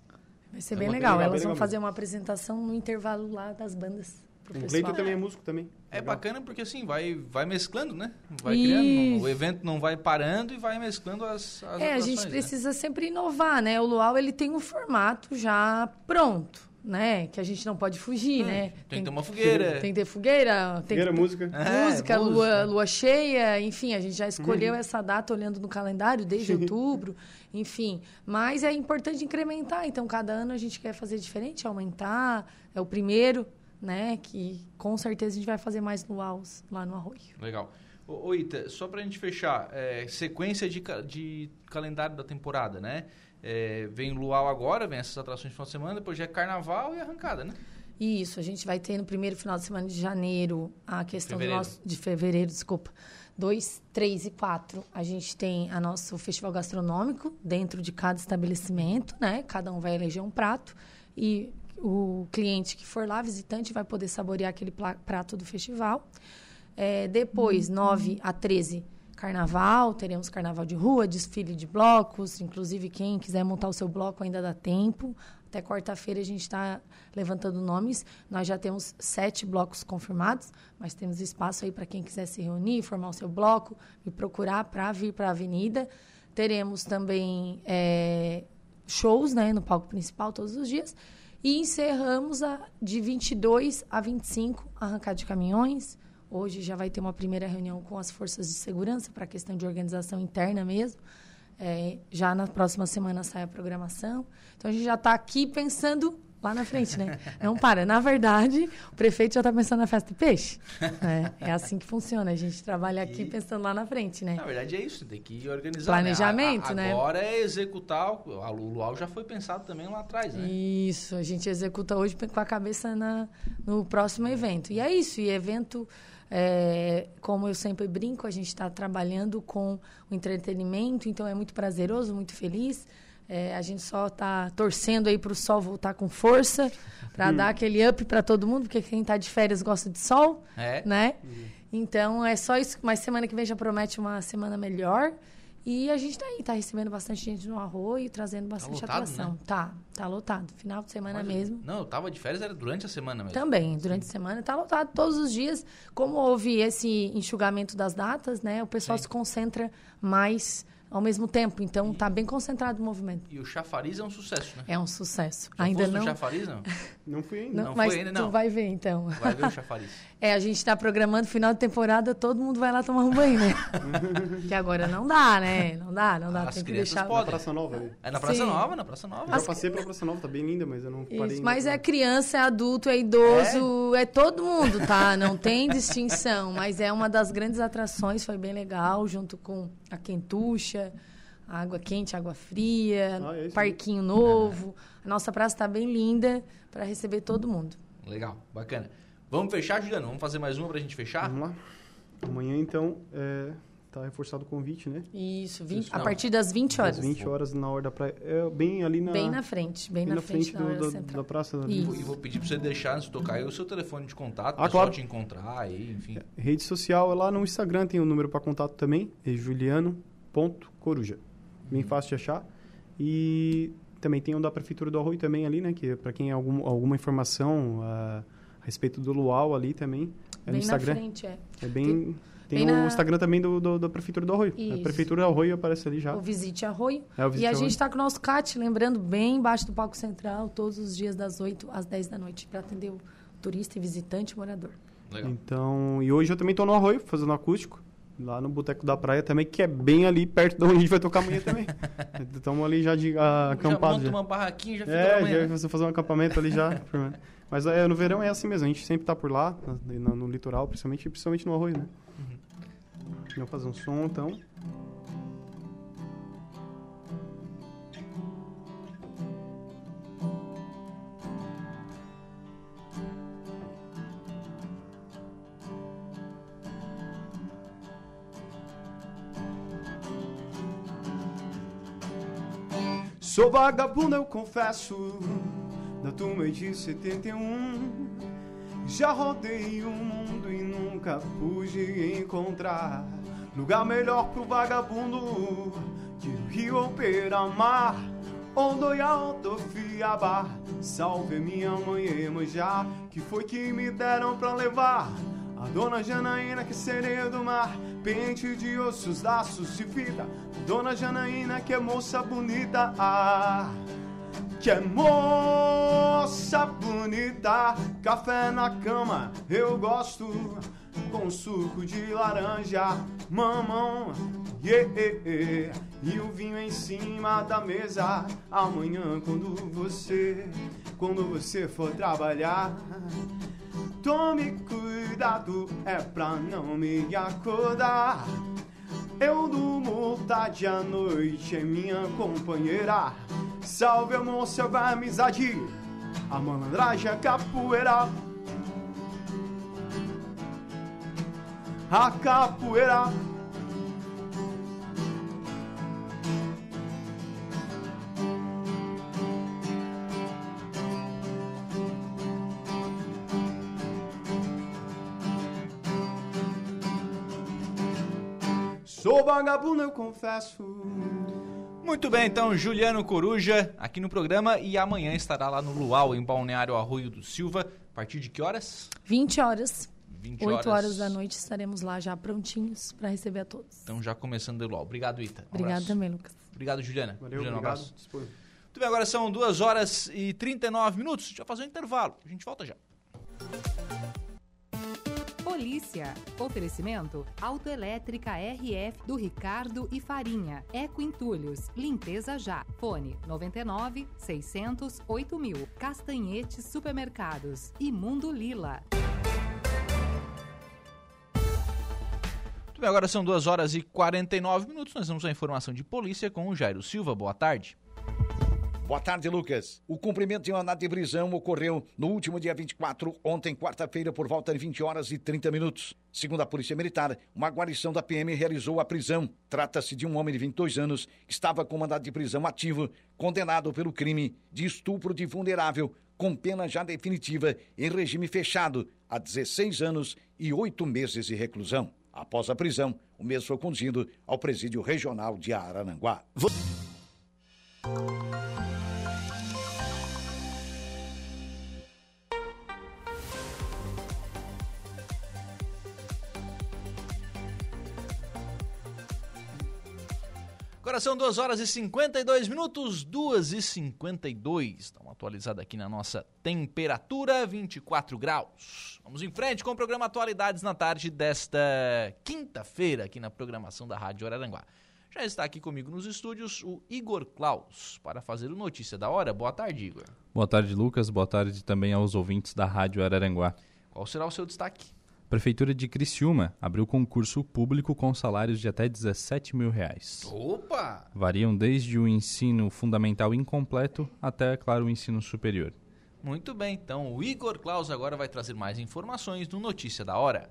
Vai ser É bem legal. bem Elas legal vão mesmo. fazer uma apresentação no intervalo lá das bandas. O. Cleiton também é músico também. É Legal. bacana porque assim, vai, vai mesclando, né? Vai Isso. criando. O evento não vai parando e vai mesclando as, as É, a gente né? precisa sempre inovar, né? O Luau, ele tem um formato já pronto, né? Que a gente não pode fugir, né? Hum, Tem que ter uma fogueira. Tem que ter fogueira, tem Fogueira, que música. É, música. Lua, lua cheia, enfim, a gente já Uhum. escolheu essa data olhando no calendário desde outubro, enfim. Mas é importante incrementar, então cada ano a gente quer fazer diferente, aumentar. É o primeiro, né? Que com certeza a gente vai fazer mais luaus lá no Arroio. Legal. Ô, Ita, só pra gente fechar, é, sequência de, de calendário da temporada, né? É, vem Luau agora, vem essas atrações de final de semana, depois já é carnaval e arrancada, né? Isso, a gente vai ter no primeiro final de semana de janeiro a questão Fevereiro. do nosso. De fevereiro, desculpa. 2, 3 e 4. A gente tem a nosso festival gastronômico dentro de cada estabelecimento, né? Cada um vai eleger um prato e o cliente que for lá, visitante, vai poder saborear aquele prato do festival. É, depois, 9 a 13, carnaval. Teremos carnaval de rua, desfile de blocos. Inclusive, quem quiser montar o seu bloco ainda dá tempo. Até quarta-feira a gente está levantando nomes. Nós já temos sete blocos confirmados, mas temos espaço aí para quem quiser se reunir, formar o seu bloco, me procurar para vir para a avenida. Teremos também é, shows né, no palco principal todos os dias. E encerramos a, de 22 a 25 arrancada de caminhões. Hoje já vai ter uma primeira reunião com as forças de segurança para a questão de organização interna mesmo. É, já na próxima semana sai a programação. Então a gente já está aqui pensando lá na frente, né? Não para. Na verdade, o prefeito já está pensando na festa do peixe. É, é assim que funciona. A gente trabalha aqui E- pensando lá na frente, né? Na verdade é isso, tem que organizar. Planejamento, né? A- a- né? Agora é executar. A Luau já foi pensado também lá atrás, né? Isso, a gente executa hoje com a cabeça na, no próximo evento. E é isso, e evento, é, como eu sempre brinco, a gente está trabalhando com o entretenimento, então é muito prazeroso, muito feliz. É, a gente só está torcendo aí para o sol voltar com força, para dar aquele up para todo mundo, porque quem está de férias gosta de sol, É. né? Então é só isso, mas semana que vem já promete uma semana melhor. E a gente tá aí, tá recebendo bastante gente no arroio, trazendo bastante lotado, atração. né? Tá, tá lotado. Final de semana Olha, mesmo. Não, eu tava de férias, era durante a semana mesmo. Também, durante a semana tá lotado todos os dias. Como houve esse enxugamento das datas, né? O pessoal Sim. se concentra mais ao mesmo tempo. Então tá bem concentrado o movimento. E o chafariz é um sucesso, né? É um sucesso. Já ainda fosse no não. chafariz, não? Não fui ainda. não, Não mas foi ainda, tu não. vai ver então. Vai ver o chafariz. É, a gente está programando final de temporada, todo mundo vai lá tomar um banho, né? que agora não dá, né? Não dá, não dá. As Tem que deixar. Na podem. Praça Nova ali. É na Praça Sim. Nova, na Praça Nova. Eu já passei pela Praça Nova, tá bem linda, mas eu não parei Isso, ainda mas é criança, é adulto, é idoso, é? todo mundo, tá? Não tem distinção, mas é uma das grandes atrações, foi bem legal, junto com a quentucha, água quente, água fria, Ah, é parquinho novo. A nossa praça está bem linda para receber todo mundo. Legal, bacana. Vamos fechar, Juliano? Vamos fazer mais uma pra gente fechar? Vamos lá. Amanhã, então, é, tá reforçado o convite, né? Isso, 20 Isso, a partir das 20 horas. Às 20 horas na hora da praia. É bem ali na, Bem na frente, bem, bem na, frente, da do- da, central. da praça. E Isso. vou- E vou pedir pra você deixar antes de tocar aí o seu telefone de contato, Ah, claro. te encontrar aí, enfim. Rede social, lá no Instagram tem o número para contato também, é juliano.coruja. Bem fácil de achar. E também tem o da Prefeitura do Arroio também ali, né? Que para quem é algum, alguma informação ah, a respeito do Luau ali também, é bem no Instagram. na frente, é. É bem... Tem bem o na- Instagram também do, do- da Prefeitura do Arroio. Isso. A Prefeitura do Arroio aparece ali já. O Visite Arroio. É o E Visite a Arroio. gente está com o nosso CAT, lembrando, bem embaixo do palco central, todos os dias das 8 às 10 da noite, para atender o turista e visitante e morador. Legal. Então, e hoje eu também tô no Arroio, fazendo acústico. Lá no Boteco da Praia também, que é bem ali perto de onde a gente vai tocar amanhã também. Estamos ali já de ah, já acampados. monta Já. uma barraquinha e já fica É, amanhã. já você fazer um acampamento ali já. Mas é, no verão é assim mesmo, a gente sempre tá por lá, no, no litoral, principalmente, principalmente no Arroio, né? Uhum. Vamos fazer um som, então. Sou vagabundo, eu confesso, da turma de 71. Já rodei o mundo e nunca pude encontrar lugar melhor pro vagabundo que o Rio ou Peramar. Ondoial do Fiabá, salve minha mãe Emanjá, que foi que me deram pra levar. A dona Janaína, que sereia do mar, pente de ossos, laços de fita. Dona Janaína, que é moça bonita, ah, que é moça bonita. Café na cama, eu gosto, com suco de laranja, mamão, yeah, yeah, yeah. E o vinho em cima da mesa. Amanhã, quando você, quando você for trabalhar, tome cuidado, é pra não me acordar. Eu durmo tarde à noite, é minha companheira. Salve amor, salve a amizade, a malandragem, a capoeira. A capoeira. Sou vagabundo, eu confesso. Muito bem, então, Juliano Coruja aqui no programa e amanhã estará lá no Luau, em Balneário Arroio do Silva. A partir de que horas? 20 horas. 20 8 horas da noite estaremos lá já prontinhos para receber a todos. Então já começando o Luau. Obrigado, Ita. Um Obrigado abraço. também, Lucas. Obrigado, Juliana. Valeu, Juliana, um obrigado. abraço. Muito bem, agora são 2 horas e 39 minutos. A gente vai fazer um intervalo. A gente volta já. Polícia. Oferecimento Autoelétrica RF do Ricardo e Farinha. Eco Entulhos. Limpeza já. Fone 99 600 8000. Castanhetes Supermercados. E Mundo Lila. Agora são 2 horas e 49 minutos. Nós vamos à informação de polícia com o Jairo Silva. Boa tarde. Boa tarde, Lucas. O cumprimento de um mandado de prisão ocorreu no último dia 24, ontem, quarta-feira, por volta de 20 horas e 30 minutos. Segundo a Polícia Militar, uma guarnição da PM realizou a prisão. Trata-se de um homem de 22 anos que estava com mandado de prisão ativo, condenado pelo crime de estupro de vulnerável, com pena já definitiva em regime fechado, a 16 anos e 8 meses de reclusão. Após a prisão, o mesmo foi conduzido ao presídio regional de Araranguá. Agora são 2 horas e 52 minutos, 2 e 52. Dá uma atualizada aqui na nossa temperatura, 24 graus. Vamos em frente com o programa Atualidades na tarde desta quinta-feira, aqui na programação da Rádio Araranguá. Já está aqui comigo nos estúdios o Igor Klaus para fazer o Notícia da Hora. Boa tarde, Igor. Boa tarde, Lucas. Boa tarde também aos ouvintes da Rádio Araranguá. Qual será o seu destaque? Prefeitura de Criciúma abriu concurso público com salários de até 17 mil reais. Opa! Variam desde o ensino fundamental incompleto até, claro, o ensino superior. Muito bem, então o Igor Klaus agora vai trazer mais informações no Notícia da Hora.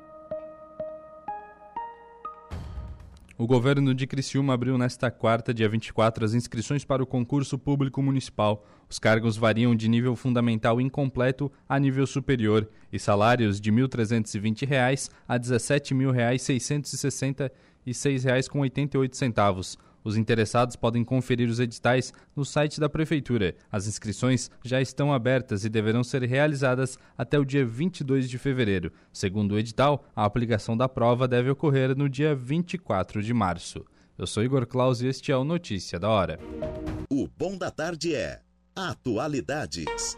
O governo de Criciúma abriu nesta quarta, dia 24, as inscrições para o concurso público municipal. Os cargos variam de nível fundamental incompleto a nível superior e salários de 1.320 reais a R$ 17.666,88. Os interessados podem conferir os editais no site da Prefeitura. As inscrições já estão abertas e deverão ser realizadas até o dia 22 de fevereiro. Segundo o edital, a aplicação da prova deve ocorrer no dia 24 de março. Eu sou Igor Claus e este é o Notícia da Hora. O Bom da Tarde é Atualidades.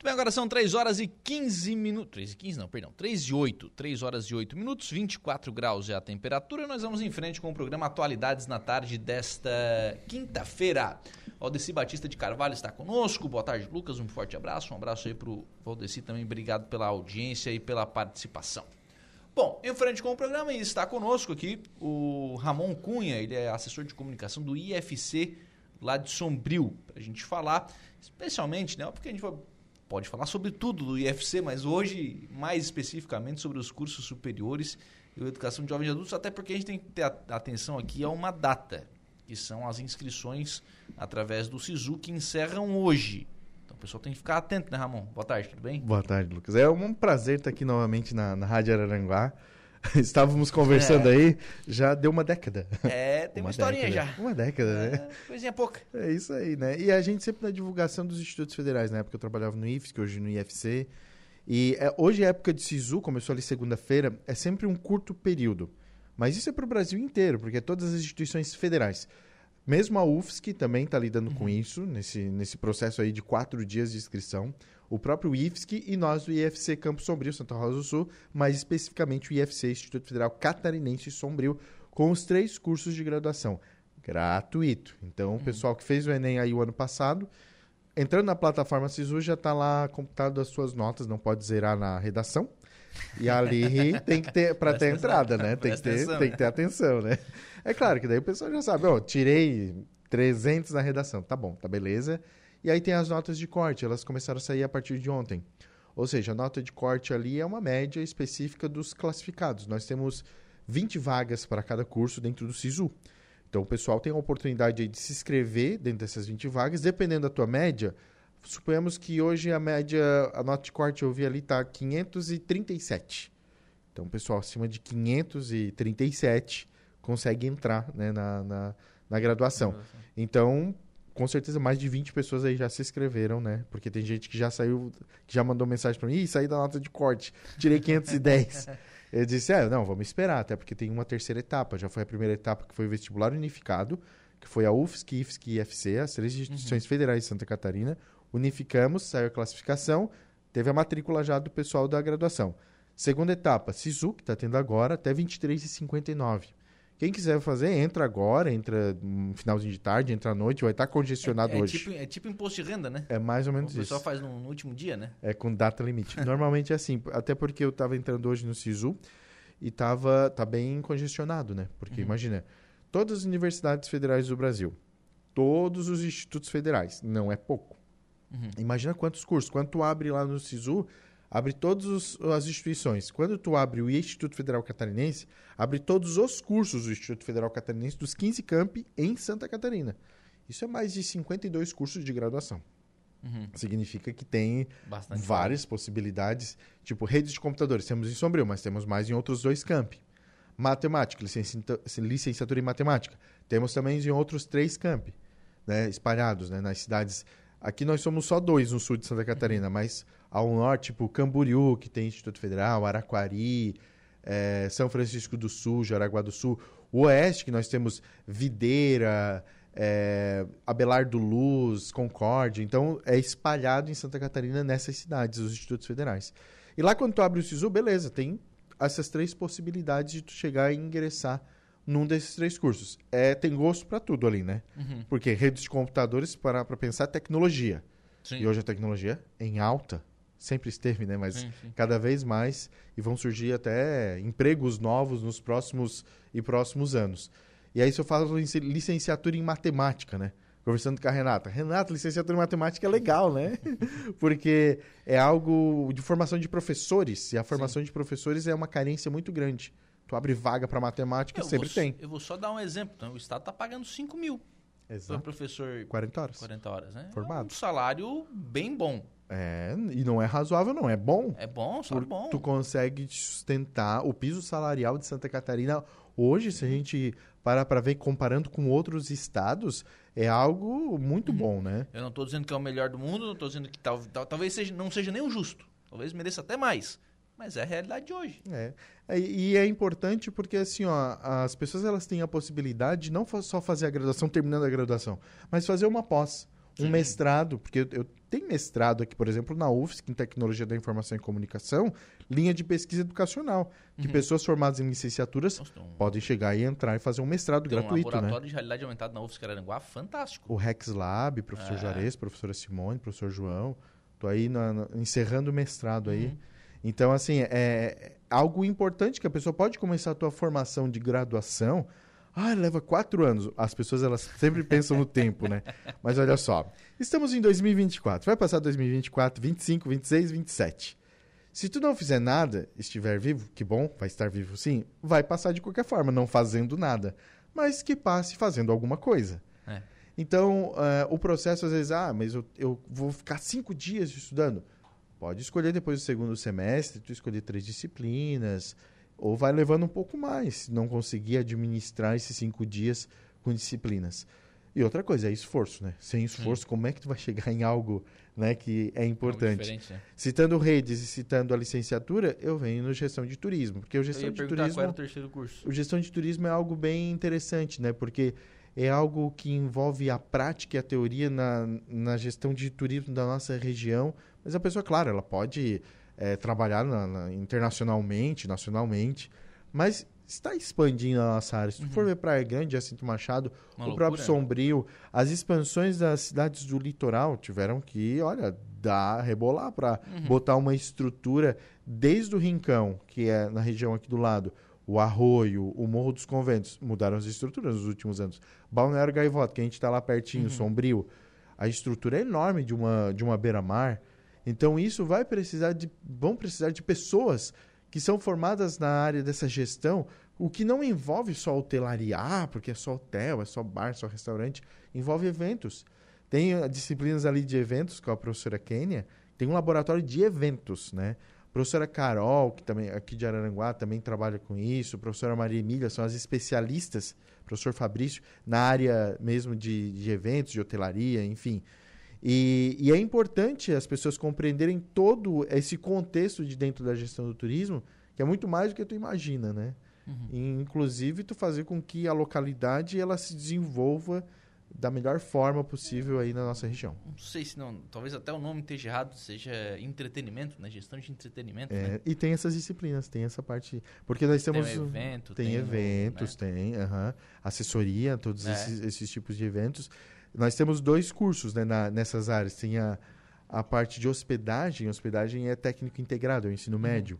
Muito bem, agora são 3 horas e 15 minutos. 3 e 15 não, perdão. 3 e 8. 3 horas e 8 minutos, 24 graus é a temperatura. Nós vamos em frente com o programa Atualidades na tarde desta quinta-feira. Valdeci Batista de Carvalho está conosco. Boa tarde, Lucas. Um forte abraço. Um abraço aí pro Valdeci também. Obrigado pela audiência e pela participação. Bom, em frente com o programa está conosco aqui o Ramon Cunha, ele é assessor de comunicação do IFC lá de Sombrio, para a gente falar, especialmente, né, porque a gente pode falar sobre tudo do IFC, mas hoje mais especificamente sobre os cursos superiores e a educação de jovens e adultos, até porque a gente tem que ter atenção aqui a uma data, que são as inscrições através do SISU que encerram hoje. Então o pessoal tem que ficar atento, né, Ramon? Boa tarde, tudo bem? Boa tarde, Lucas. É um prazer estar aqui novamente na, na Rádio Araranguá. Estávamos conversando é. aí, já deu uma década. É, tem uma, uma historinha década. já. Uma década, né? É, coisinha pouca. É isso aí, né? E a gente sempre na divulgação dos institutos federais, na época eu trabalhava no IFSC, hoje no IFC. E é, hoje, a época de SISU, começou ali segunda-feira, é sempre um curto período. Mas isso é para o Brasil inteiro, porque é todas as instituições federais. Mesmo a UFSC também está lidando uhum. com isso, nesse, nesse processo aí de quatro dias de inscrição o próprio IFSC e nós do IFC Campo Sombrio, Santa Rosa do Sul, mais especificamente o IFC, Instituto Federal Catarinense Sombrio, com os três cursos de graduação. Gratuito. Então, o uhum. pessoal que fez o Enem aí o ano passado, entrando na plataforma SISU, já está lá computado as suas notas, não pode zerar na redação. E ali tem que ter, para ter entrada, né? Tem que ter, tem que ter atenção, né? É claro que daí o pessoal já sabe, ó, tirei 300 na redação. Tá bom, tá beleza. E aí tem as notas de corte, elas começaram a sair a partir de ontem. Ou seja, a nota de corte ali é uma média específica dos classificados. Nós temos 20 vagas para cada curso dentro do SISU. Então o pessoal tem a oportunidade de se inscrever dentro dessas 20 vagas, dependendo da tua média. Suponhamos que hoje a média, a nota de corte eu vi ali está 537. Então pessoal acima de 537 consegue entrar né, na, na, na graduação. Então com certeza mais de 20 pessoas aí já se inscreveram, né? Porque tem gente que já saiu, que já mandou mensagem para mim, Ih, saí da nota de corte, tirei 510. Eu disse, é, não, vamos esperar, até porque tem uma terceira etapa. Já foi a primeira etapa que foi o vestibular unificado, que foi a UFSC, IFSC e IFC, as três instituições uhum. federais de Santa Catarina. Unificamos, saiu a classificação, teve a matrícula já do pessoal da graduação. Segunda etapa, SISU, que está tendo agora, até 23h59. Quem quiser fazer, entra agora, entra no finalzinho de tarde, entra à noite, vai estar congestionado é, é hoje. Tipo, é tipo imposto de renda, né? É mais ou menos isso. O pessoal faz no, no, último dia, né? É com data limite. Normalmente é assim, até porque eu estava entrando hoje no SISU e tava tá bem congestionado, né? Porque uhum. imagina, todas as universidades federais do Brasil, todos os institutos federais, não é pouco. Uhum. Imagina quantos cursos. Quando tu abre lá no SISU, abre todas as instituições. Quando tu abre o Instituto Federal Catarinense, abre todos os cursos do Instituto Federal Catarinense dos 15 campi em Santa Catarina. Isso é mais de 52 cursos de graduação. Uhum. Significa que tem Bastante várias possibilidades, tipo redes de computadores. Temos em Sombrio, mas temos mais em outros dois campi. Matemática, licenciatura em matemática. Temos também em outros três campi, né, espalhados né, nas cidades. Aqui nós somos só dois no sul de Santa Catarina, uhum. mas ao norte, tipo Camboriú, que tem Instituto Federal, Araquari, é, São Francisco do Sul, Jaraguá do Sul. O oeste, que nós temos Videira, é, Abelardo Luz, Concórdia. Então, é espalhado em Santa Catarina nessas cidades, os institutos federais. E lá, quando tu abre o SISU, beleza, tem essas três possibilidades de tu chegar e ingressar num desses três cursos. É, tem gosto para tudo ali, né? Uhum. Porque redes de computadores, para pensar, tecnologia. Sim. E hoje a tecnologia é em alta sempre esteve, né? Mas sim, sim. cada vez mais e vão surgir até empregos novos nos próximos e próximos anos. E aí se eu falo licenciatura em matemática, né? Conversando com a Renata. Renata, licenciatura em matemática é legal, né? Porque é algo de formação de professores. E a formação Sim. de professores é uma carência muito grande. Tu abre vaga para matemática, eu sempre vou, tem. Eu vou só dar um exemplo. Então, o Estado está pagando 5 mil para professor. 40 horas. 40 horas, né? Formado. É um salário bem bom. É, e não é razoável, não. É bom. É bom, só bom. Tu consegue sustentar o piso salarial de Santa Catarina. Hoje, se a gente parar para ver comparando com outros estados, é algo muito uhum. bom, né? Eu não estou dizendo que é o melhor do mundo, não estou dizendo que tal, tal, talvez seja, não seja nem o justo. Talvez mereça até mais. Mas é a realidade de hoje. É. E é importante porque, assim, ó, as pessoas elas têm a possibilidade de não só fazer a graduação terminando a graduação, mas fazer uma pós um Sim. mestrado, porque eu, eu tenho mestrado aqui, por exemplo, na UFSC, em Tecnologia da Informação e Comunicação, linha de pesquisa educacional, que Uhum. pessoas formadas em licenciaturas Nossa, tem um, podem chegar e entrar e fazer um mestrado tem um gratuito, né? laboratório de realidade aumentada na UFSC Araranguá, fantástico. O Rex Lab, professor É. Juarez, professora Simone, professor João. Tô aí na- na- encerrando o mestrado aí. Uhum. Então, assim, é algo importante que a pessoa pode começar a tua formação de graduação. Ah, leva quatro anos. As pessoas, elas sempre pensam no tempo, né? Mas olha só, estamos em 2024. Vai passar 2024, 25, 26, 27. Se tu não fizer nada, estiver vivo, que bom, vai estar vivo sim, vai passar de qualquer forma, não fazendo nada. Mas que passe fazendo alguma coisa. É. Então, eh, o processo às vezes, ah, mas eu, eu vou ficar cinco dias estudando. Pode escolher depois do segundo semestre, tu escolher três disciplinas, ou vai levando um pouco mais, se não conseguir administrar esses cinco dias com disciplinas. E outra coisa, é esforço, né? Sem esforço, como é que tu vai chegar em algo né, que é importante? diferente, né? Citando redes e citando a licenciatura, eu venho no gestão de turismo, porque o Eu gestão ia de turismo qual era o terceiro curso. o gestão de turismo é algo bem interessante, né? Porque é algo que envolve a prática e a teoria na, na gestão de turismo da nossa região. Mas a pessoa, claro, ela pode eh, trabalhar na- na- internacionalmente, nacionalmente, mas está expandindo a nossa área. Se tu for ver Praia Grande, Jacinto Machado, Uma o loucura, próprio né? Sombrio, as expansões das cidades do litoral tiveram que, olha, dar, rebolar para Uhum. botar uma estrutura desde o Rincão, que é na região aqui do lado, o Arroio, o Morro dos Conventos, mudaram as estruturas nos últimos anos. Balneário Gaivota, que a gente está lá pertinho, Uhum. Sombrio, a estrutura é enorme de uma, de uma beira-mar. Então isso vai precisar de, vão precisar de pessoas que são formadas na área dessa gestão, o que não envolve só hotelaria, ah, porque é só hotel, é só bar, só restaurante, envolve eventos. Tem ah, disciplinas ali de eventos com a professora Kênia, tem um laboratório de eventos, né? Professora Carol, que também aqui de Araranguá também trabalha com isso, professora Maria Emília são as especialistas, professor Fabrício, na área mesmo de, de eventos, de hotelaria, enfim. E, e é importante as pessoas compreenderem todo esse contexto de dentro da gestão do turismo, que é muito mais do que tu imagina, né? E, inclusive, tu fazer com que a localidade ela se desenvolva da melhor forma possível aí na nossa região. Não sei se não, talvez até o nome esteja errado, seja entretenimento, né? Gestão de entretenimento, né? É, e tem essas disciplinas, tem essa parte. Porque nós Tem temos. um evento, tem, tem um, eventos, né? tem aham, assessoria, todos É. esses, esses tipos de eventos. Nós temos dois cursos né, na- nessas áreas. Tem a, a parte de hospedagem. Hospedagem é técnico integrado, é o ensino Uhum. médio,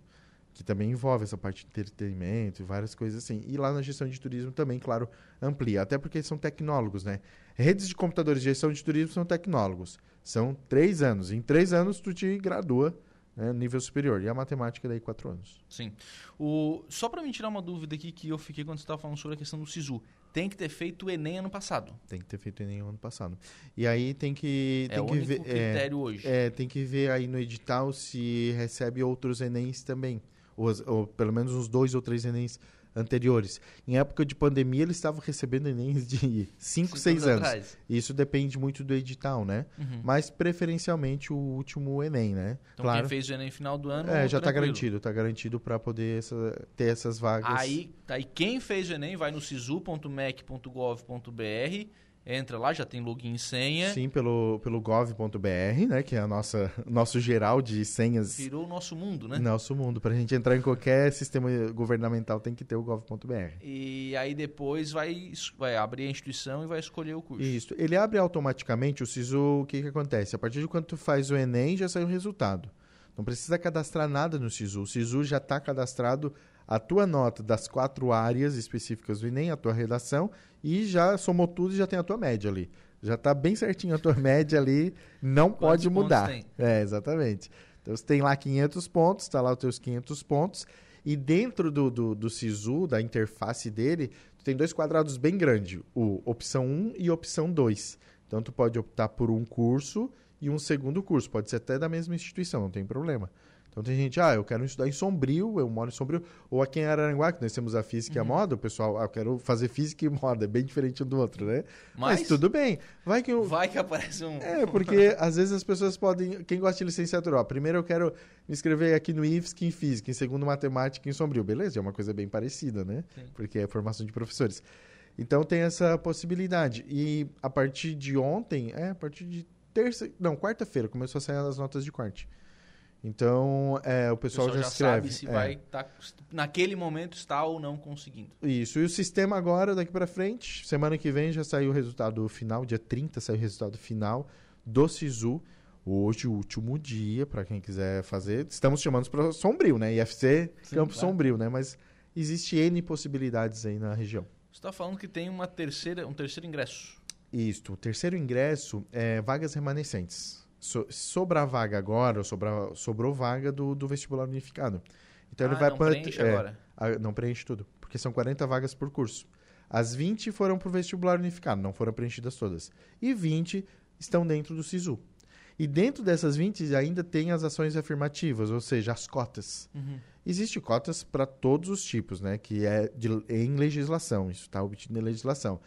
que também envolve essa parte de entretenimento e várias coisas assim. E lá na gestão de turismo também, claro, amplia. Até porque são tecnólogos, né? Redes de computadores de gestão de turismo são tecnólogos. São três anos. Em três anos, tu te gradua né, nível superior. E a matemática, daí, quatro anos. Sim. O, só para me tirar uma dúvida aqui que eu fiquei quando você estava falando sobre a questão do SISU. Tem que ter feito o Enem ano passado. Tem que ter feito Enem ano passado. E aí tem que, é tem o que único ver. é, critério hoje. É, tem que ver aí no edital se recebe outros Enems também. Ou, ou pelo menos uns dois ou três Enems anteriores. Em época de pandemia, eles estavam recebendo Enems de 5, Cinco 6 anos. atrás. Isso depende muito do edital, né? Uhum. Mas preferencialmente o último Enem, né? Então claro. quem fez o Enem final do ano. É, já está garantido, está garantido para poder essa- ter essas vagas. Aí, aí quem fez o Enem vai no sisu.mec.gov.br, entra lá, já tem login e senha. Sim, pelo, pelo gov.br, né? Que é a nossa nosso geral de senhas Virou o nosso mundo, né? Nosso mundo. Para a gente entrar em qualquer sistema governamental tem que ter o gov.br. E aí depois vai, vai abrir a instituição e vai escolher o curso. Isso. Ele abre automaticamente o SISU. O que, que acontece? A partir de quando tu faz o Enem, já sai o resultado. Não precisa cadastrar nada no SISU. O SISU já está cadastrado a tua nota das quatro áreas específicas do Enem, a tua redação, e já somou tudo e já tem a tua média ali. Já está bem certinho a tua média ali, não pode mudar. tem? É, exatamente. Então você tem lá 500 pontos, está lá os teus 500 pontos, e dentro do, do, do SISU, da interface dele, tu tem dois quadrados bem grandes, o opção 1 e opção 2. Então tu pode optar por um curso e um segundo curso, pode ser até da mesma instituição, não tem problema. Então tem gente, ah, eu quero estudar em Sombrio, eu moro em Sombrio, ou aqui em Araranguá, que nós temos a física e a moda, o pessoal, ah, eu quero fazer física e moda, é bem diferente um do outro, né? Mas, Mas, tudo bem. Vai que eu, vai que aparece um. é, porque às vezes as pessoas podem. Quem gosta de licenciatura, ó, primeiro eu quero me inscrever aqui no IFSC em Física, em segundo Matemática em Sombrio. Beleza, é uma coisa bem parecida, né? Sim. Porque é formação de professores. Então tem essa possibilidade. E a partir de ontem, é, a partir de terça, não, quarta-feira, começou a sair as notas de corte. Então, é, o pessoal, O pessoal já, já escreve. sabe se é. vai tá, naquele momento está ou não conseguindo. Isso. E o sistema agora, daqui para frente, semana que vem já saiu o resultado final, dia 30 saiu o resultado final do SISU. Hoje, o último dia, para quem quiser fazer. Estamos chamando para Sombrio, né? IFC Sim, Campo claro. Sombrio, né? Mas existe N possibilidades aí na região. Você está falando que tem uma terceira, um terceiro ingresso. Isto. O terceiro ingresso é vagas remanescentes. So, sobrar vaga agora, sobrar, sobrou vaga do, do vestibular unificado. Então ele Ah, vai não pra- preenche é, agora. a- não preenche tudo, porque são 40 vagas por curso. As 20 foram para o vestibular unificado, não foram preenchidas todas. E 20 estão dentro do SISU. E dentro dessas 20 ainda tem as ações afirmativas, ou seja, as cotas. Uhum. Existem cotas para todos os tipos, né? Que é de- em legislação, isso está obtido em legislação.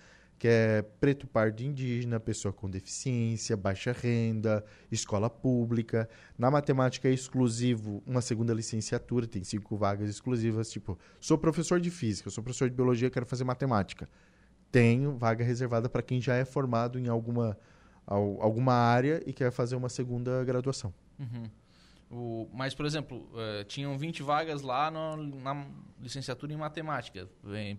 Que é preto, pardo, indígena, pessoa com deficiência, baixa renda, escola pública. Na matemática é exclusivo uma segunda licenciatura, tem cinco vagas exclusivas. Tipo, sou professor de física, sou professor de biologia, quero fazer matemática. Tenho vaga reservada para quem já é formado em alguma, al- alguma área e quer fazer uma segunda graduação. Uhum. O, mas, por exemplo, eh, tinham 20 vagas lá no- na licenciatura em matemática.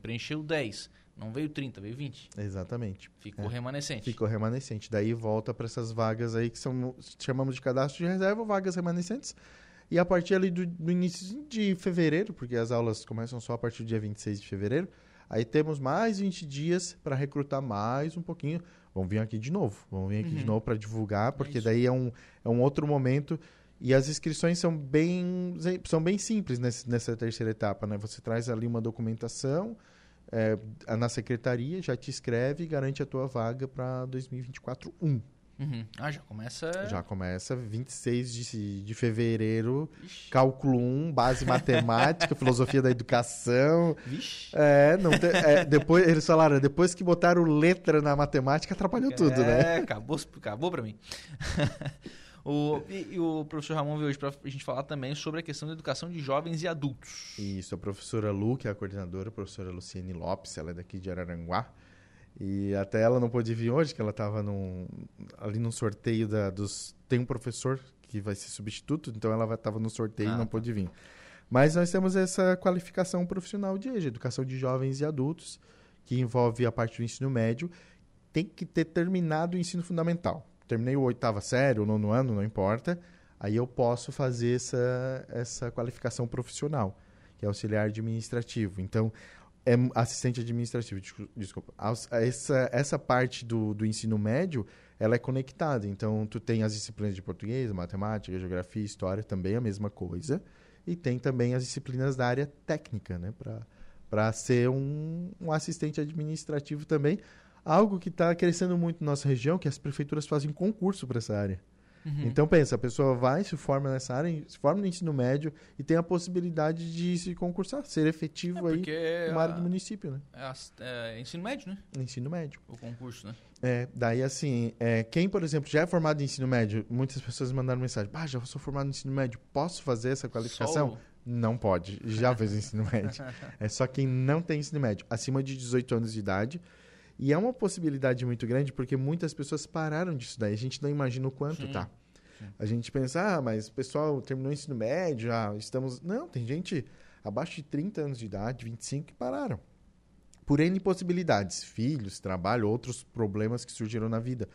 Preencheu 10. Não veio 30, veio 20. Exatamente. Ficou É. remanescente. Ficou remanescente. Daí volta para essas vagas aí que são chamamos de cadastro de reserva, vagas remanescentes. E a partir ali do, do início de fevereiro, porque as aulas começam só a partir do dia 26 de fevereiro, aí temos mais 20 dias para recrutar mais um pouquinho. Vamos vir aqui de novo. Vamos vir aqui de Uhum. novo para divulgar, porque isso. daí é um, é um outro momento. E as inscrições são bem, são bem simples nesse- nessa terceira etapa. Né? Você traz ali uma documentação é, na secretaria, já te escreve e garante a tua vaga para 2024-1. Uhum. Ah, já começa. Já começa 26 de, de fevereiro, Vixe. cálculo 1, base matemática, filosofia da educação. Vixe. É, não tem- é, depois, eles falaram, depois que botaram letra na matemática, atrapalhou tudo, né? É, acabou, acabou pra mim. o, e, e o professor Ramon veio hoje pra gente falar também sobre a questão da educação de jovens e adultos. Isso, a professora Lu, que é a coordenadora, a professora Luciene Lopes, ela é daqui de Araranguá. E até ela não pôde vir hoje, que ela estava ali no sorteio da, dos. Tem um professor que vai ser substituto, então ela estava no sorteio Ah, e não tá. pôde vir. Mas nós temos essa qualificação profissional de EJA, educação de jovens e adultos, que envolve a parte do ensino médio. Tem que ter terminado o ensino fundamental. Terminei o oitava série, o nono ano, não importa. Aí eu posso fazer essa, essa qualificação profissional, que é auxiliar administrativo. Então, é assistente administrativo, descu- desculpa. Essa, essa parte do, do ensino médio, ela é conectada. Então, tu tem as disciplinas de português, matemática, geografia, história, também a mesma coisa. E tem também as disciplinas da área técnica, né? Para ser um, um assistente administrativo também. Algo que está crescendo muito na nossa região, que as prefeituras fazem concurso para essa área. Uhum. Então pensa, a pessoa vai, se forma nessa área, se forma no ensino médio e tem a possibilidade de se concursar, ser efetivo É aí numa área a- do município, né? é, é ensino médio, né? No ensino médio. O concurso, né? É, daí assim, é, quem, por exemplo, já é formado em ensino médio, muitas pessoas mandaram mensagem, ah, já sou formado no ensino médio, posso fazer essa qualificação? Não pode, já fez o ensino médio. É só quem não tem ensino médio, acima de 18 anos de idade. E é uma possibilidade muito grande porque muitas pessoas pararam de estudar e a gente não imagina o quanto, Sim, tá? sim. A gente pensa, ah, mas o pessoal terminou o ensino médio, já estamos. Não, tem gente abaixo de 30 anos de idade, 25, que pararam. Por N possibilidades, filhos, trabalho, outros problemas que surgiram na vida.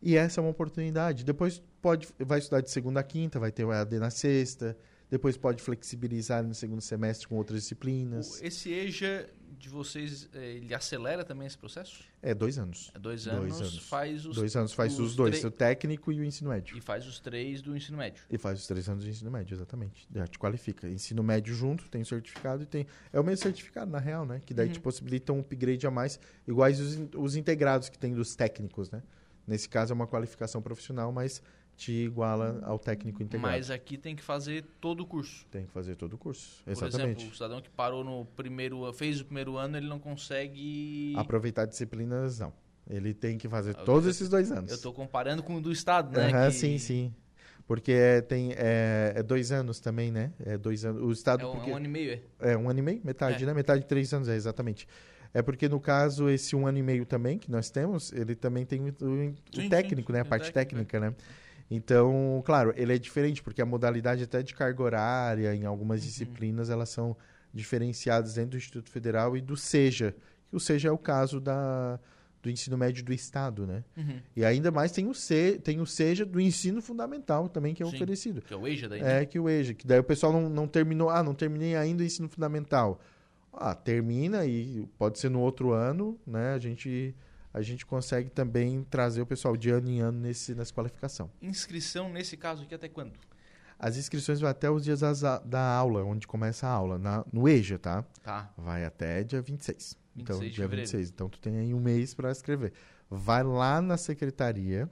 E essa é uma oportunidade. Depois pode, vai estudar de segunda a quinta, vai ter o EAD na sexta. Depois pode flexibilizar no segundo semestre com outras disciplinas. Esse EJA de vocês, eh, ele acelera também esse processo? É dois anos. É dois Dois anos, anos. faz os... dois anos faz os os dois, o técnico e o ensino médio. E faz os três do ensino médio. E faz os três anos de ensino médio, exatamente. Já te qualifica. Ensino médio junto, tem o certificado e tem. É o mesmo certificado, na real, né? Que daí Uhum. te possibilita um upgrade a mais, iguais os, os integrados que tem dos técnicos, né? Nesse caso é uma qualificação profissional, mas te iguala ao técnico integrado. Mas aqui tem que fazer todo o curso. Tem que fazer todo o curso. Por Exatamente. exemplo, o cidadão que parou no primeiro fez o primeiro ano, ele não consegue... Aproveitar disciplinas, não. Ele tem que fazer Eu- todos eu- esses dois anos. Eu tô comparando com o do Estado, né? Aham, que sim, sim. Porque é, tem, é, é dois anos também, né? É dois anos. O Estado. É um, porque- é um ano e meio, é. É, um ano e meio? Metade, É. né? Metade de três anos, é, exatamente. É porque, no caso, esse um ano e meio também que nós temos, ele também tem o, o- Sim, técnico, sim, né? A parte técnico, técnica, né? Então, claro, ele é diferente, porque a modalidade até de carga horária, em algumas Uhum. disciplinas, elas são diferenciadas dentro do Instituto Federal e do SEJA. Que o SEJA é o caso da, do ensino médio do Estado, né? Uhum. E ainda mais tem o, C, tem o SEJA do ensino fundamental também, que é Sim. oferecido. Que é o EJA daí, né? É que o EJA, que daí o pessoal não, não terminou, ah, não terminei ainda o ensino fundamental. Ah, termina e pode ser no outro ano, né? A gente, a gente consegue também trazer o pessoal de ano em ano nesse, nessa qualificação. Inscrição nesse caso aqui até quando? As inscrições vão até os dias da aula, onde começa a aula, na, no EJA, tá? Tá. Vai até dia 26. então, 26 de dia fevereiro. 26. Então, tu tem aí um mês para escrever. Vai lá na secretaria.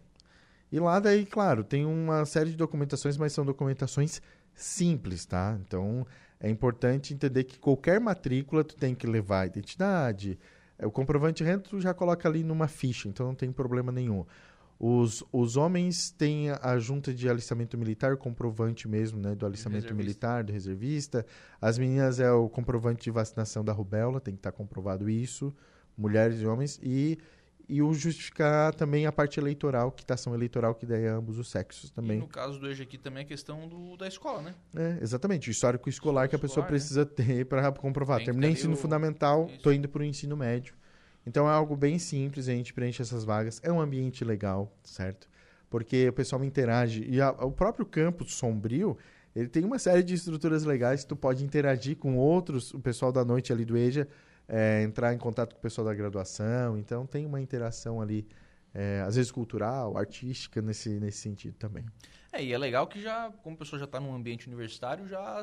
E lá daí, claro, tem uma série de documentações, mas são documentações simples, tá? Então, é importante entender que qualquer matrícula tu tem que levar a identidade. É, O comprovante de renda tu já coloca ali numa ficha, então não tem problema nenhum. Os, os homens têm a junta de alistamento militar, comprovante mesmo, né, do alistamento militar, do reservista. As meninas é o comprovante de vacinação da rubéola, tem que estar comprovado isso, mulheres e homens. E, e o justificar também a parte eleitoral, quitação eleitoral, que daí é ambos os sexos E também. no caso do EJA aqui também a questão do, da escola, né? É, exatamente, o histórico escolar que a pessoa Escolar, né? precisa ter para comprovar. Tem Terminei ter ensino o- fundamental, estou indo para o ensino médio. Então é algo bem simples, a gente preenche essas vagas. É um ambiente legal, certo? Porque o pessoal interage. E a- o próprio campus sombrio, ele tem uma série de estruturas legais que tu pode interagir com outros, o pessoal da noite ali do EJA, é, entrar em contato com o pessoal da graduação. Então tem uma interação ali, é, às vezes cultural, artística, nesse, nesse sentido também. É, e é legal que já, como a pessoa já está num ambiente universitário, já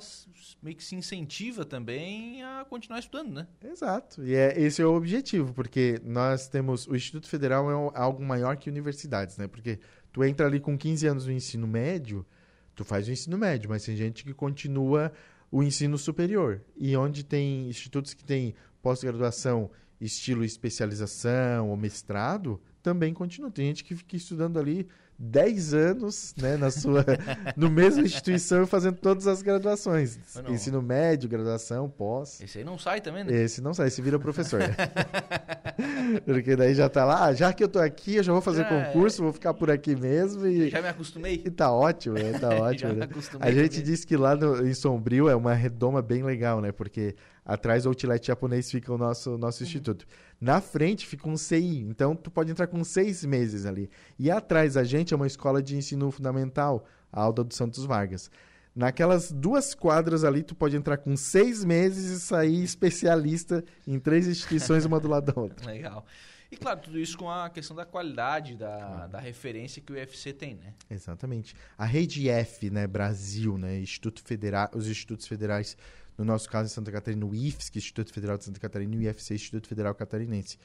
meio que se incentiva também a continuar estudando, né? Exato. E é, esse é o objetivo, porque nós temos. O Instituto Federal é um- algo maior que universidades, né? Porque tu entra ali com 15 anos no ensino médio, tu faz o ensino médio, mas tem gente que continua o ensino superior. E onde tem institutos que têm pós-graduação, estilo especialização ou mestrado, também continua. Tem gente que fica estudando ali 10 anos, né, na sua, no mesma instituição fazendo todas as graduações. Não- Ensino médio, graduação, pós. Esse aí não sai também, né? Esse não sai, esse vira professor. Porque daí já tá lá, ah, já que eu tô aqui, eu já vou fazer é. concurso, vou ficar por aqui mesmo e, Já me acostumei. e tá ótimo, né? Tá ótimo, né? acostumei A gente também. disse que lá no- em Sombrio é uma redoma bem legal, né? Porque atrás do outlet japonês fica o nosso, Uhum. nosso instituto. Na frente fica um CI, então tu pode entrar com seis meses ali. E atrás da gente é uma escola de ensino fundamental, a Alda dos Santos Vargas. Naquelas duas quadras ali, tu pode entrar com seis meses e sair especialista em três instituições, uma do lado da outra. Legal. E claro, tudo isso com a questão da qualidade, da, da referência que o UFC tem, né? Exatamente. A rede F, né, Brasil, né, Instituto Federal, os institutos federais, no nosso caso em Santa Catarina, o IFSC, Instituto Federal de Santa Catarina, e o IFC, Instituto Federal Catarinense.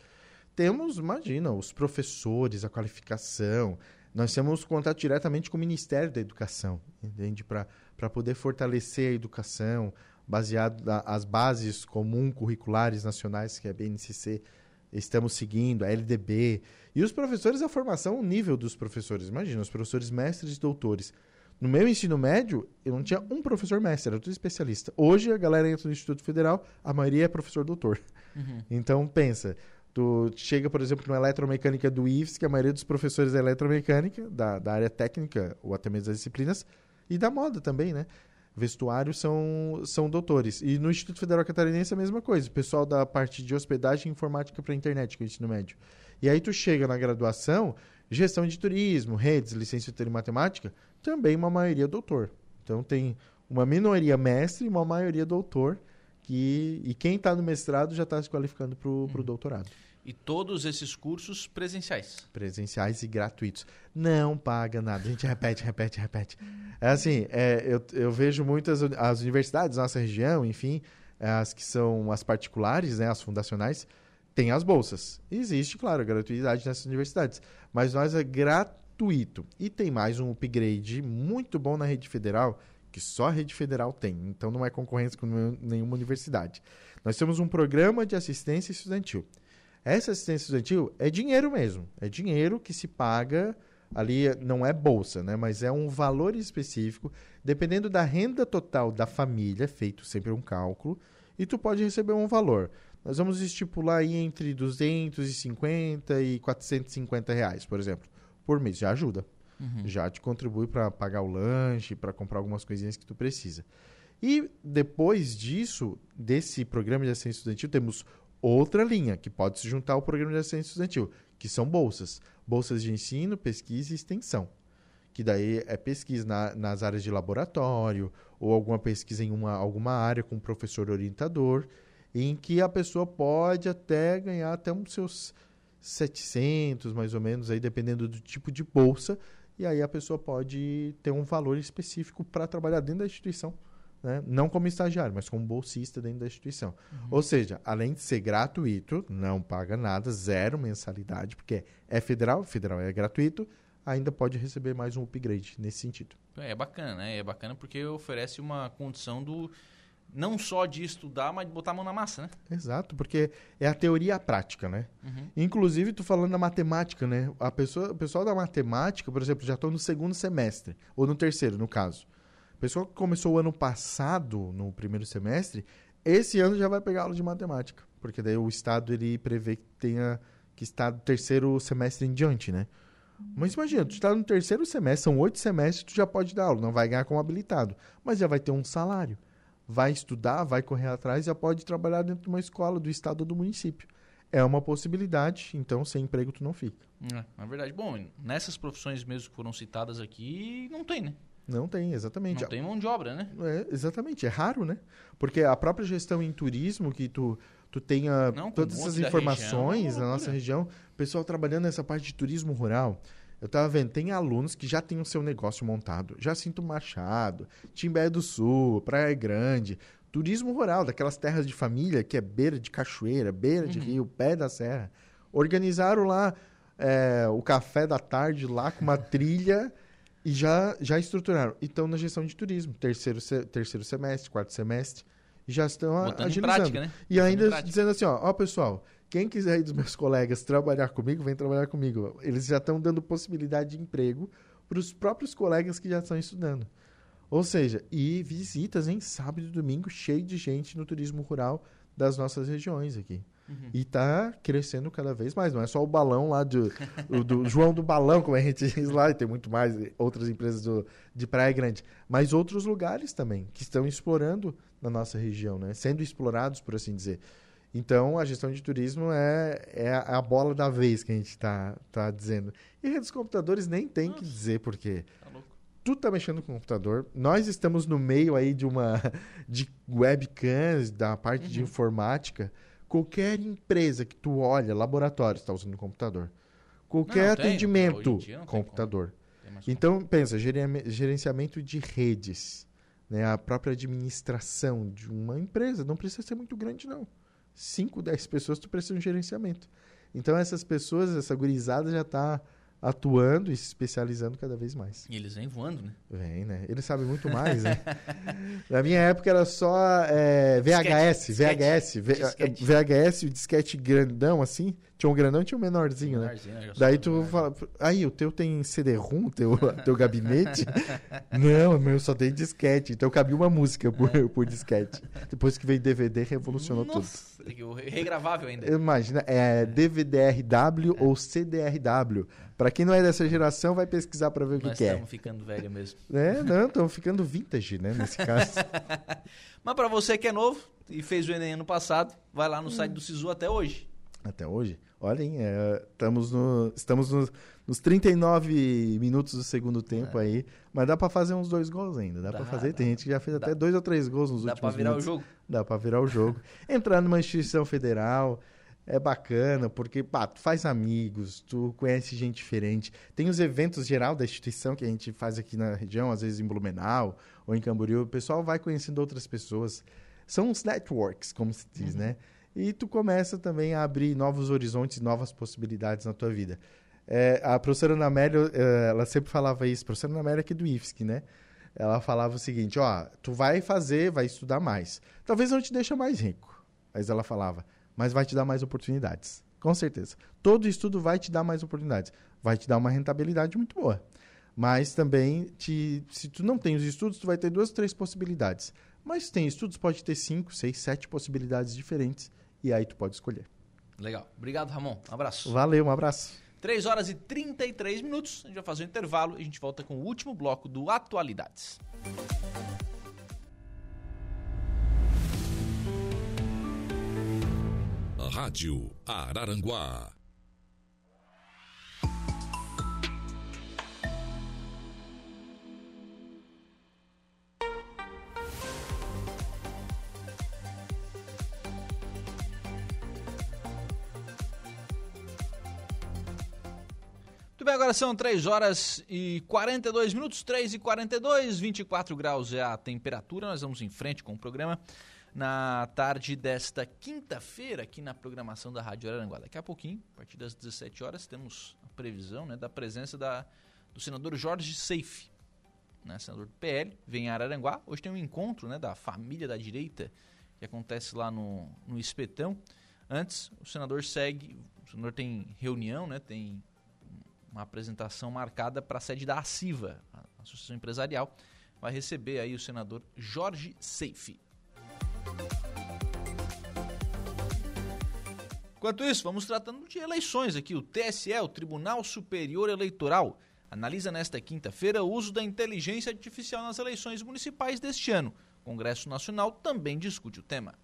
Temos, imagina, os professores, a qualificação. Nós temos contato diretamente com o Ministério da Educação, entende? Para poder fortalecer a educação, baseado nas bases comum curriculares nacionais, que é a BNCC, estamos seguindo, a LDB. E os professores, a formação, o nível dos professores. Imagina, os professores mestres e doutores. No meu ensino médio, eu não tinha um professor mestre, era tudo especialista. Hoje, a galera entra no Instituto Federal, a maioria é professor doutor. Então, pensa, tu chega, por exemplo, na eletromecânica do IFES, que a maioria dos professores é eletromecânica, da, da área técnica, ou até mesmo das disciplinas, e da moda também, né? Vestuário são, são doutores. E no Instituto Federal Catarinense é a mesma coisa. O pessoal da parte de hospedagem e informática para internet, que é o ensino médio. E aí tu chega na graduação, gestão de turismo, redes, licenciatura em matemática, também uma maioria doutor. Então tem uma minoria mestre e uma maioria doutor. Que, e quem está no mestrado já está se qualificando para o doutorado. E todos esses cursos presenciais. Presenciais e gratuitos. Não paga nada. A gente repete, repete, repete. É assim, é, eu, eu vejo muitas as universidades da nossa região, enfim, as que são as particulares, né, as fundacionais, têm as bolsas. Existe, claro, a gratuidade nessas universidades. Mas nós é gratuito. E tem mais um upgrade muito bom na rede federal, que só a rede federal tem. Então não é concorrência com nenhum- nenhuma universidade. Nós temos um programa de assistência estudantil. Essa assistência estudantil é dinheiro mesmo. É dinheiro que se paga ali, não é bolsa, né? Mas é um valor específico, dependendo da renda total da família, feito sempre um cálculo, e tu pode receber um valor. nós vamos estipular aí entre 250 e 450 reais, por exemplo, por mês. Já ajuda. Uhum. Já te contribui para pagar o lanche, para comprar algumas coisinhas que tu precisa. E depois disso, desse programa de assistência estudantil, temos outra linha que pode se juntar ao programa de assistência estudantil, que são bolsas. Bolsas de ensino, pesquisa e extensão. Que daí é pesquisa na- nas áreas de laboratório, ou alguma pesquisa em uma, alguma área com um professor orientador, em que a pessoa pode até ganhar até uns seus 700, mais ou menos, aí dependendo do tipo de bolsa, e aí a pessoa pode ter um valor específico para trabalhar dentro da instituição. Né? Não como estagiário, mas como bolsista dentro da instituição. Ou seja, além de ser gratuito, não paga nada, zero mensalidade, porque é federal, federal é gratuito, ainda pode receber mais um upgrade nesse sentido. É bacana, né? É bacana porque oferece uma condição do não só de estudar, mas de botar a mão na massa, né? Exato, porque é a teoria e a prática, né? Inclusive, tu falando da matemática, né? A pessoa, o pessoal da matemática, por exemplo, já estão no segundo semestre, ou no terceiro, no caso. O pessoal que começou o ano passado, no primeiro semestre, esse ano já vai pegar aula de matemática. Porque daí o Estado, ele prevê que tenha que estar do terceiro semestre em diante, né? Mas imagina, tu está no terceiro semestre, são oito semestres, tu já pode dar aula, não vai ganhar como habilitado, mas já vai ter um salário. Vai estudar, vai correr atrás, já pode trabalhar dentro de uma escola do estado ou do município. É uma possibilidade, então sem emprego tu não fica. É, na verdade, bom, nessas profissões mesmo que foram citadas aqui, não tem, né? Não tem, exatamente. Não tem mão de obra, né? É, exatamente, é raro, né? Porque a própria gestão em turismo, que tu, tu tenha Não, todas um essas informações região, é na nossa região, o pessoal trabalhando nessa parte de turismo rural. Eu tava vendo, tem alunos que já têm o seu negócio montado. Jacinto Machado, Timbé do Sul, Praia Grande, turismo rural, daquelas terras de família que é beira de cachoeira, beira Uhum. de rio, pé da serra. Organizaram lá é, o café da tarde lá com uma trilha e já, já estruturaram. E estão na gestão de turismo, terceiro, se- terceiro semestre, quarto semestre, e já estão a- Botando agilizando. prática, né? E Botando ainda dizendo assim, ó, ó pessoal, quem quiser aí dos meus colegas trabalhar comigo, vem trabalhar comigo. Eles já estão dando possibilidade de emprego para os próprios colegas que já estão estudando. Ou seja, e visitas em sábado e domingo cheio de gente no turismo rural das nossas regiões aqui. E tá crescendo cada vez mais. Não é só o balão lá do, o do João do Balão, como a gente diz lá, e tem muito mais outras empresas do, de Praia Grande. Mas outros lugares também, que estão explorando na nossa região, né? Sendo explorados, por assim dizer. Então, a gestão de turismo é, é a a bola da vez que a gente está tá dizendo. E redes computadores nem tem que dizer por quê. Tá. Tu tá mexendo com o computador. Nós estamos no meio aí de uma de webcams, da parte Uhum. de informática. Qualquer empresa que tu olha, laboratório, está usando computador. Qualquer Não, atendimento, tem computador. Então, pensa, gerenciame- gerenciamento de redes, né? a própria administração de uma empresa. Não precisa ser muito grande, não. 5, 10 pessoas, tu precisa de um gerenciamento. Então, essas pessoas, essa gurizada já está atuando e se especializando cada vez mais. E eles vêm voando, né? Vem, né? Ele sabe muito mais, né? Na minha época era só é, VHS, Disquete, VHS, disquete. VHS, o disquete grandão assim. Tinha um grandão e tinha um menorzinho, né? Menorzinho, né? Daí tu menor. fala, aí o teu tem CD-ROM, teu, teu gabinete? Não, meu só tem disquete. Então cabia uma música por, por disquete. Depois que veio DVD, revolucionou tudo. Nossa, tem que- o regravável ainda. Imagina, é DVD-RW ou CDRW. Pra quem não é dessa geração, vai pesquisar pra ver o que, Nós que é. estamos ficando velho mesmo. É, não, estamos ficando vintage, né, nesse caso. Mas pra você que é novo e fez o Enem ano passado, vai lá no Hum. site do Sisu até hoje. Até hoje. Olhem, é, estamos, no, estamos no- nos 39 minutos do segundo tempo aí. Mas dá pra fazer uns dois gols ainda. Dá, Dá, pra fazer. dá. Tem gente que já fez Dá. até dois ou três gols nos Dá últimos pra virar minutos. o jogo. Dá pra virar o jogo. Entrar numa instituição federal é bacana, porque pá, tu faz amigos, tu conhece gente diferente. Tem os eventos geral da instituição que a gente faz aqui na região, às vezes em Blumenau ou em Camboriú. O pessoal vai conhecendo outras pessoas. São os networks, como se diz, né? E tu começa também a abrir novos horizontes, novas possibilidades na tua vida. É, a professora Ana Amélia, eh, ela sempre falava isso, a professora Ana Amélia aqui do IFSC, né? Ela falava o seguinte, ó, tu vai fazer, vai estudar mais. Talvez não te deixe mais rico, mas ela falava, mas vai te dar mais oportunidades. Com certeza. Todo estudo vai te dar mais oportunidades. Vai te dar uma rentabilidade muito boa. Mas também, te, se tu não tem os estudos, tu vai ter duas, três possibilidades. Mas se tem estudos, pode ter cinco, seis, sete possibilidades diferentes e aí tu pode escolher. Legal. Obrigado, Ramon. Um abraço. Valeu, um abraço. 3 horas e 33 minutos. A gente vai fazer um intervalo e a gente volta com o último bloco do Atualidades. Rádio Araranguá. Muito bem, agora são 3 horas e 42 minutos, 3 e 42, 24 graus é a temperatura. Nós vamos em frente com o programa na tarde desta quinta-feira aqui na programação da Rádio Araranguá. Daqui a pouquinho, a partir das 17 horas, temos a previsão né, da presença da, do senador Jorge Seife, né, senador do PL, vem a Araranguá. Hoje tem um encontro né, da família da direita que acontece lá no, no Espetão. Antes, o senador segue, o senador tem reunião, né, tem uma apresentação marcada para a sede da ACIVA, a Associação Empresarial, vai receber aí o senador Jorge Seife. Enquanto isso, vamos tratando de eleições aqui. O TSE, o Tribunal Superior Eleitoral, analisa nesta quinta-feira o uso da inteligência artificial nas eleições municipais deste ano. O Congresso Nacional também discute o tema.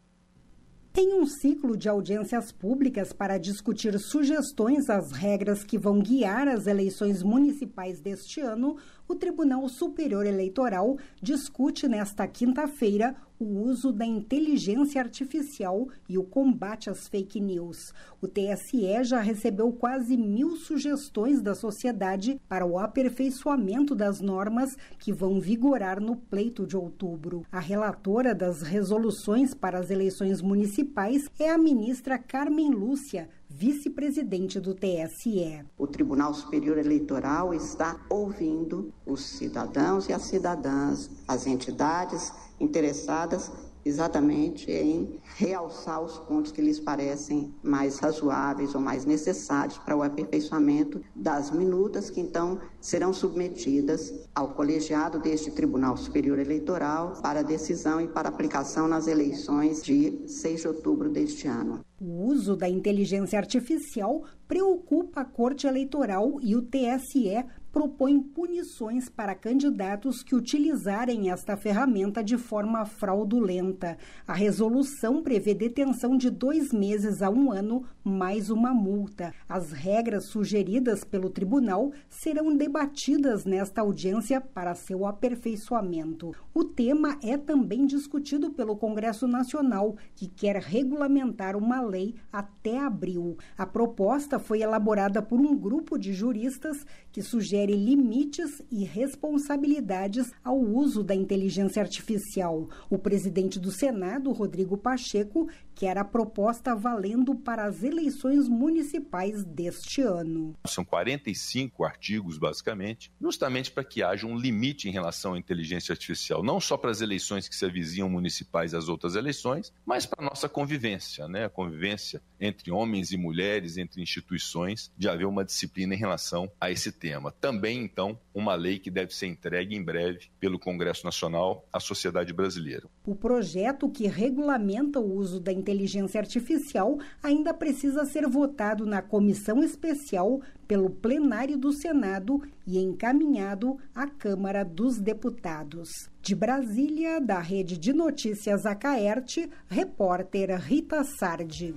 Tem um ciclo de audiências públicas para discutir sugestões às regras que vão guiar as eleições municipais deste ano. O Tribunal Superior Eleitoral discute nesta quinta-feira o uso da inteligência artificial e o combate às fake news. O TSE já recebeu quase mil sugestões da sociedade para o aperfeiçoamento das normas que vão vigorar no pleito de outubro. A relatora das resoluções para as eleições municipais é a ministra Carmen Lúcia, vice-presidente do TSE. O Tribunal Superior Eleitoral está ouvindo os cidadãos e as cidadãs, as entidades interessadas exatamente em realçar os pontos que lhes parecem mais razoáveis ou mais necessários para o aperfeiçoamento das minutas que então serão submetidas ao colegiado deste Tribunal Superior Eleitoral para decisão e para aplicação nas eleições de 6 de outubro deste ano. O uso da inteligência artificial preocupa a Corte Eleitoral e o TSE propõe punições para candidatos que utilizarem esta ferramenta de forma fraudulenta. A resolução prevê detenção de dois meses a um ano, mais uma multa. As regras sugeridas pelo tribunal serão debatidas nesta audiência para seu aperfeiçoamento. O tema é também discutido pelo Congresso Nacional, que quer regulamentar uma lei até abril. A proposta foi elaborada por um grupo de juristas que sugere limites e responsabilidades ao uso da inteligência artificial. O presidente do Senado, Rodrigo Pacheco, quer a proposta valendo para as eleições municipais deste ano. São 45 artigos, basicamente, justamente para que haja um limite em relação à inteligência artificial, não só para as eleições que se avizinham municipais as outras eleições, mas para a nossa convivência, né? a convivência entre homens e mulheres, entre instituições, de haver uma disciplina em relação a esse tema. Também, então, uma lei que deve ser entregue em breve pelo Congresso Nacional à sociedade brasileira. O projeto que regulamenta o uso da inteligência artificial ainda precisa ser votado na comissão especial pelo plenário do Senado e encaminhado à Câmara dos Deputados. De Brasília, da Rede de Notícias Acaerte, repórter Rita Sardi.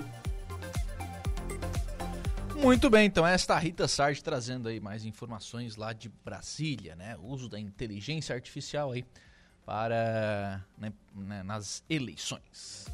Muito bem, então esta Rita Sardi trazendo aí mais informações lá de Brasília, né? O uso da inteligência artificial aí para né, né, nas eleições.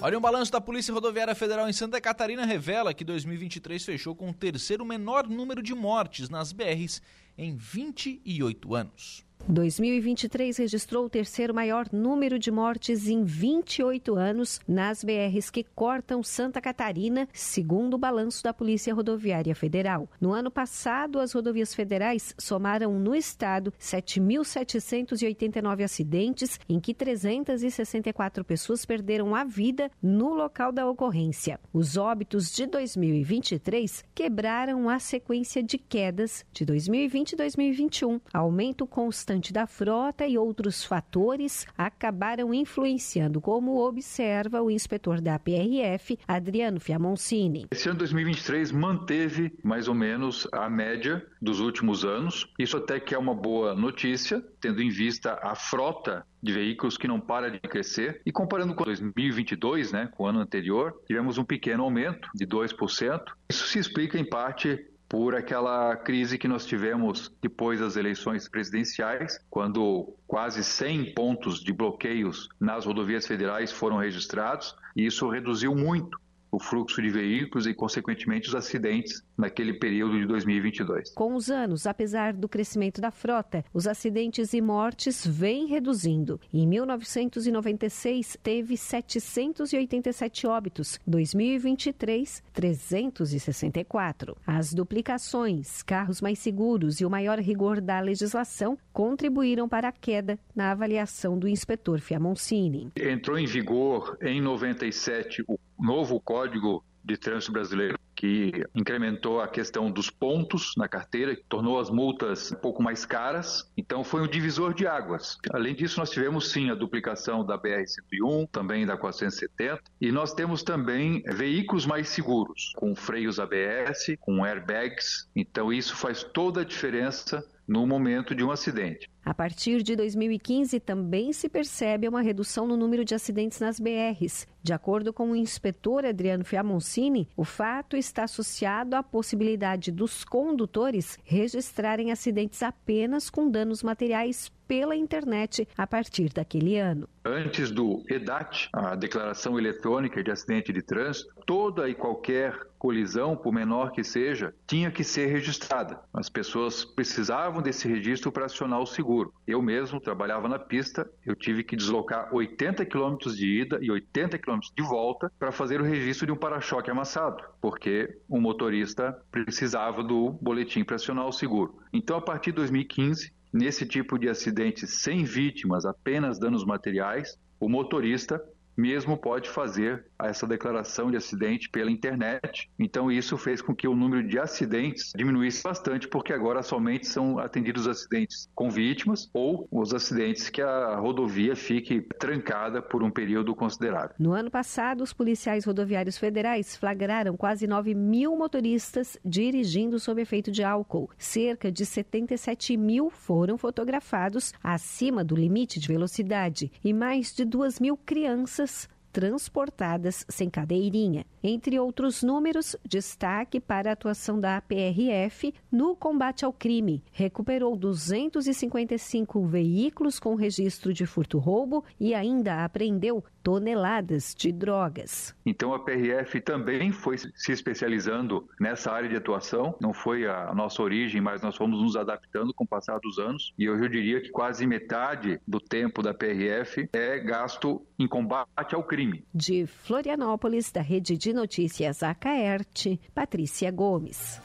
Olha, um balanço da Polícia Rodoviária Federal em Santa Catarina revela que 2023 fechou com o terceiro menor número de mortes nas BRs em 28 anos. 2023 registrou o terceiro maior número de mortes em 28 anos nas BRs que cortam Santa Catarina, segundo o balanço da Polícia Rodoviária Federal. No ano passado, as rodovias federais somaram no estado 7.789 acidentes, em que 364 pessoas perderam a vida no local da ocorrência. Os óbitos de 2023 quebraram a sequência de quedas de 2020 e 2021, aumento constante restante da frota e outros fatores acabaram influenciando, como observa o inspetor da PRF, Adriano Fiamoncini. Esse ano 2023 manteve mais ou menos a média dos últimos anos. Isso até que é uma boa notícia, tendo em vista a frota de veículos que não para de crescer. E comparando com 2022, né, com o ano anterior, tivemos um pequeno aumento de 2%. Isso se explica em parte por aquela crise que nós tivemos depois das eleições presidenciais, quando quase 100 pontos de bloqueios nas rodovias federais foram registrados, e isso reduziu muito o fluxo de veículos e, consequentemente, os acidentes naquele período de 2022. Com os anos, apesar do crescimento da frota, os acidentes e mortes vêm reduzindo. Em 1996, teve 787 óbitos, 2023, 364. As duplicações, carros mais seguros e o maior rigor da legislação contribuíram para a queda na avaliação do inspetor Fiamoncini. Entrou em vigor em 97 o novo Código de Trânsito Brasileiro, que incrementou a questão dos pontos na carteira, que tornou as multas um pouco mais caras. Então, foi um divisor de águas. Além disso, nós tivemos sim a duplicação da BR-101, também da 470, e nós temos também veículos mais seguros, com freios ABS, com airbags. Então, isso faz toda a diferença no momento de um acidente. A partir de 2015, também se percebe uma redução no número de acidentes nas BRs. De acordo com o inspetor Adriano Fiamoncini, o fato está associado à possibilidade dos condutores registrarem acidentes apenas com danos materiais pela internet a partir daquele ano. Antes do EDAT, a Declaração Eletrônica de Acidente de Trânsito, toda e qualquer colisão, por menor que seja, tinha que ser registrada. As pessoas precisavam desse registro para acionar o seguro. Eu mesmo trabalhava na pista, eu tive que deslocar 80 quilômetros de ida e 80 quilômetros de volta para fazer o registro de um para-choque amassado, porque o motorista precisava do boletim para acionar o seguro. Então, a partir de 2015, Nesse tipo de acidente sem vítimas, apenas danos materiais, o motorista mesmo pode fazer essa declaração de acidente pela internet. Então, isso fez com que o número de acidentes diminuísse bastante, porque agora somente são atendidos acidentes com vítimas ou os acidentes que a rodovia fique trancada por um período considerável. No ano passado, os policiais rodoviários federais flagraram quase 9 mil motoristas dirigindo sob efeito de álcool. Cerca de 77 mil foram fotografados acima do limite de velocidade e mais de 2 mil crianças transportadas sem cadeirinha. Entre outros números, destaque para a atuação da PRF no combate ao crime. Recuperou 255 veículos com registro de furto-roubo e ainda apreendeu toneladas de drogas. Então a PRF também foi se especializando nessa área de atuação. Não foi a nossa origem, mas nós fomos nos adaptando com o passar dos anos. E hoje eu diria que quase metade do tempo da PRF é gasto em combate ao crime. De Florianópolis, da Rede de Notícias Acaerte, Patrícia Gomes.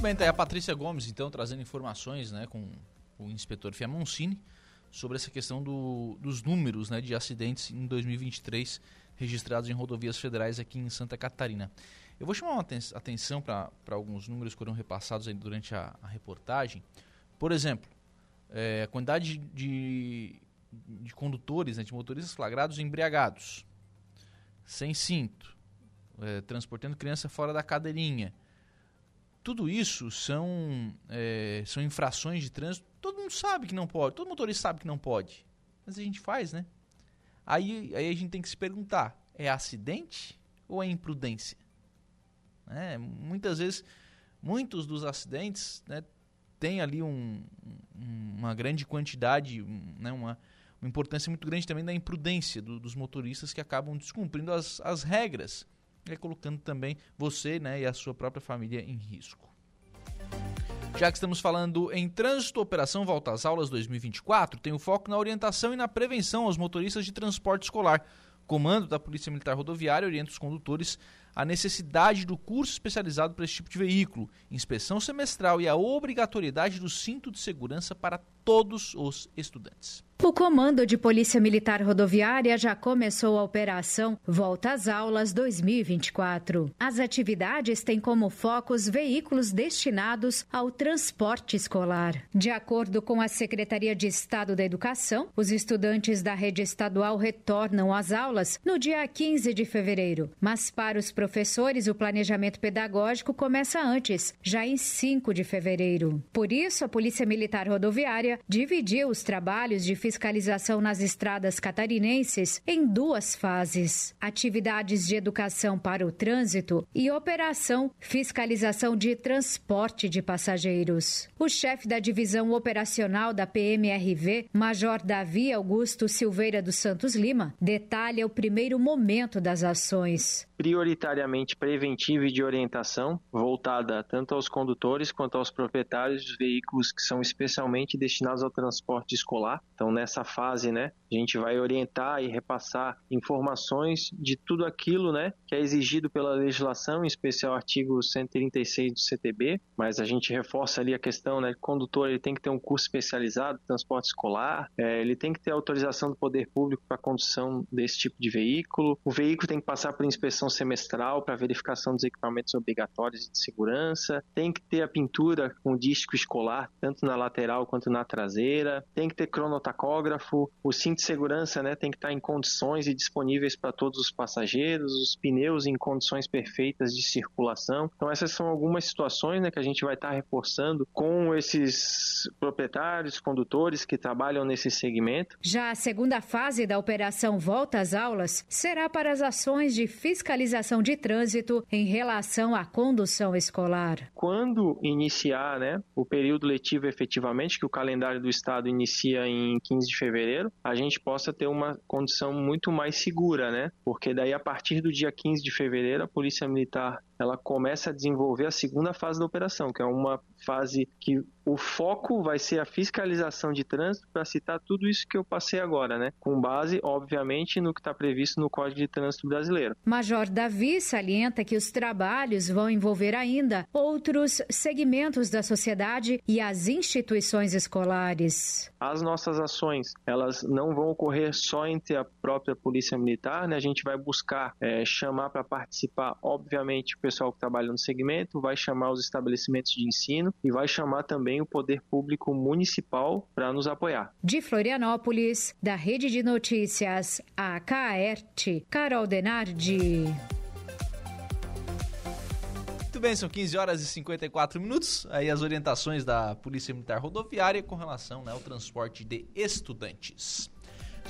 Bem, tá aí a Patrícia Gomes, então, trazendo informações né, com o inspetor Fiamoncini sobre essa questão do, dos números né, de acidentes em 2023 registrados em rodovias federais aqui em Santa Catarina. Eu vou chamar uma atenção para alguns números que foram repassados durante a, a, reportagem. Por exemplo, é, a quantidade de, de condutores, né, de motoristas flagrados embriagados, sem cinto, é, transportando criança fora da cadeirinha. Tudo isso são, é, são infrações de trânsito Todo mundo sabe que não pode, todo motorista sabe que não pode. Mas a gente faz, né? Aí, aí a gente tem que se perguntar: é acidente ou é imprudência? É, muitas vezes, muitos dos acidentes né, têm ali um, uma grande quantidade, né, uma, uma importância muito grande também da imprudência do, dos motoristas que acabam descumprindo as, as regras, e colocando também você né, e a sua própria família em risco. Já que estamos falando em trânsito, Operação Volta às Aulas 2024 tem o foco na orientação e na prevenção aos motoristas de transporte escolar. comando da Polícia Militar Rodoviária orienta os condutores a necessidade do curso especializado para esse tipo de veículo, inspeção semestral e a obrigatoriedade do cinto de segurança para todos os estudantes. O Comando de Polícia Militar Rodoviária já começou a operação Volta às Aulas 2024. As atividades têm como foco os veículos destinados ao transporte escolar. De acordo com a Secretaria de Estado da Educação, os estudantes da rede estadual retornam às aulas no dia 15 de fevereiro. Mas para os professores, o planejamento pedagógico começa antes, já em 5 de fevereiro. Por isso, a Polícia Militar Rodoviária dividiu os trabalhos de fiscalização nas estradas catarinenses em duas fases: atividades de educação para o trânsito e operação fiscalização de transporte de passageiros. O chefe da divisão operacional da PMRV, Major Davi Augusto Silveira dos Santos Lima, detalha o primeiro momento das ações prioritariamente preventiva e de orientação, voltada tanto aos condutores quanto aos proprietários dos veículos que são especialmente destinados ao transporte escolar. Então, nessa fase, né, a gente vai orientar e repassar informações de tudo aquilo, né, que é exigido pela legislação, em especial o artigo 136 do CTB, mas a gente reforça ali a questão, né, o condutor ele tem que ter um curso especializado de transporte escolar, é, ele tem que ter autorização do poder público para a condução desse tipo de veículo, o veículo tem que passar por inspeção semestral para verificação dos equipamentos obrigatórios de segurança, tem que ter a pintura com disco escolar, tanto na lateral quanto na traseira, tem que ter o cinto de segurança né, tem que estar em condições e disponíveis para todos os passageiros, os pneus em condições perfeitas de circulação. Então essas são algumas situações né, que a gente vai estar reforçando com esses proprietários, condutores que trabalham nesse segmento. Já a segunda fase da operação Volta às Aulas será para as ações de fiscalização fiscalização de trânsito em relação à condução escolar. Quando iniciar né, o período letivo efetivamente, que o calendário do Estado inicia em 15 de fevereiro, a gente possa ter uma condição muito mais segura, né? Porque daí a partir do dia 15 de fevereiro a Polícia Militar ela começa a desenvolver a segunda fase da operação, que é uma fase que o foco vai ser a fiscalização de trânsito para citar tudo isso que eu passei agora, né? Com base, obviamente, no que está previsto no Código de Trânsito Brasileiro. Major Davi salienta que os trabalhos vão envolver ainda outros segmentos da sociedade e as instituições escolares. As nossas ações, elas não vão ocorrer só entre a própria Polícia Militar, né? A gente vai buscar é, chamar para participar, obviamente, o pessoal que trabalha no segmento, vai chamar os estabelecimentos de ensino e vai chamar também o poder público municipal para nos apoiar. De Florianópolis, da Rede de Notícias, a KAERT, Carol Denardi. Muito bem, são 15 horas e 54 minutos. Aí as orientações da Polícia Militar Rodoviária com relação né, ao transporte de estudantes.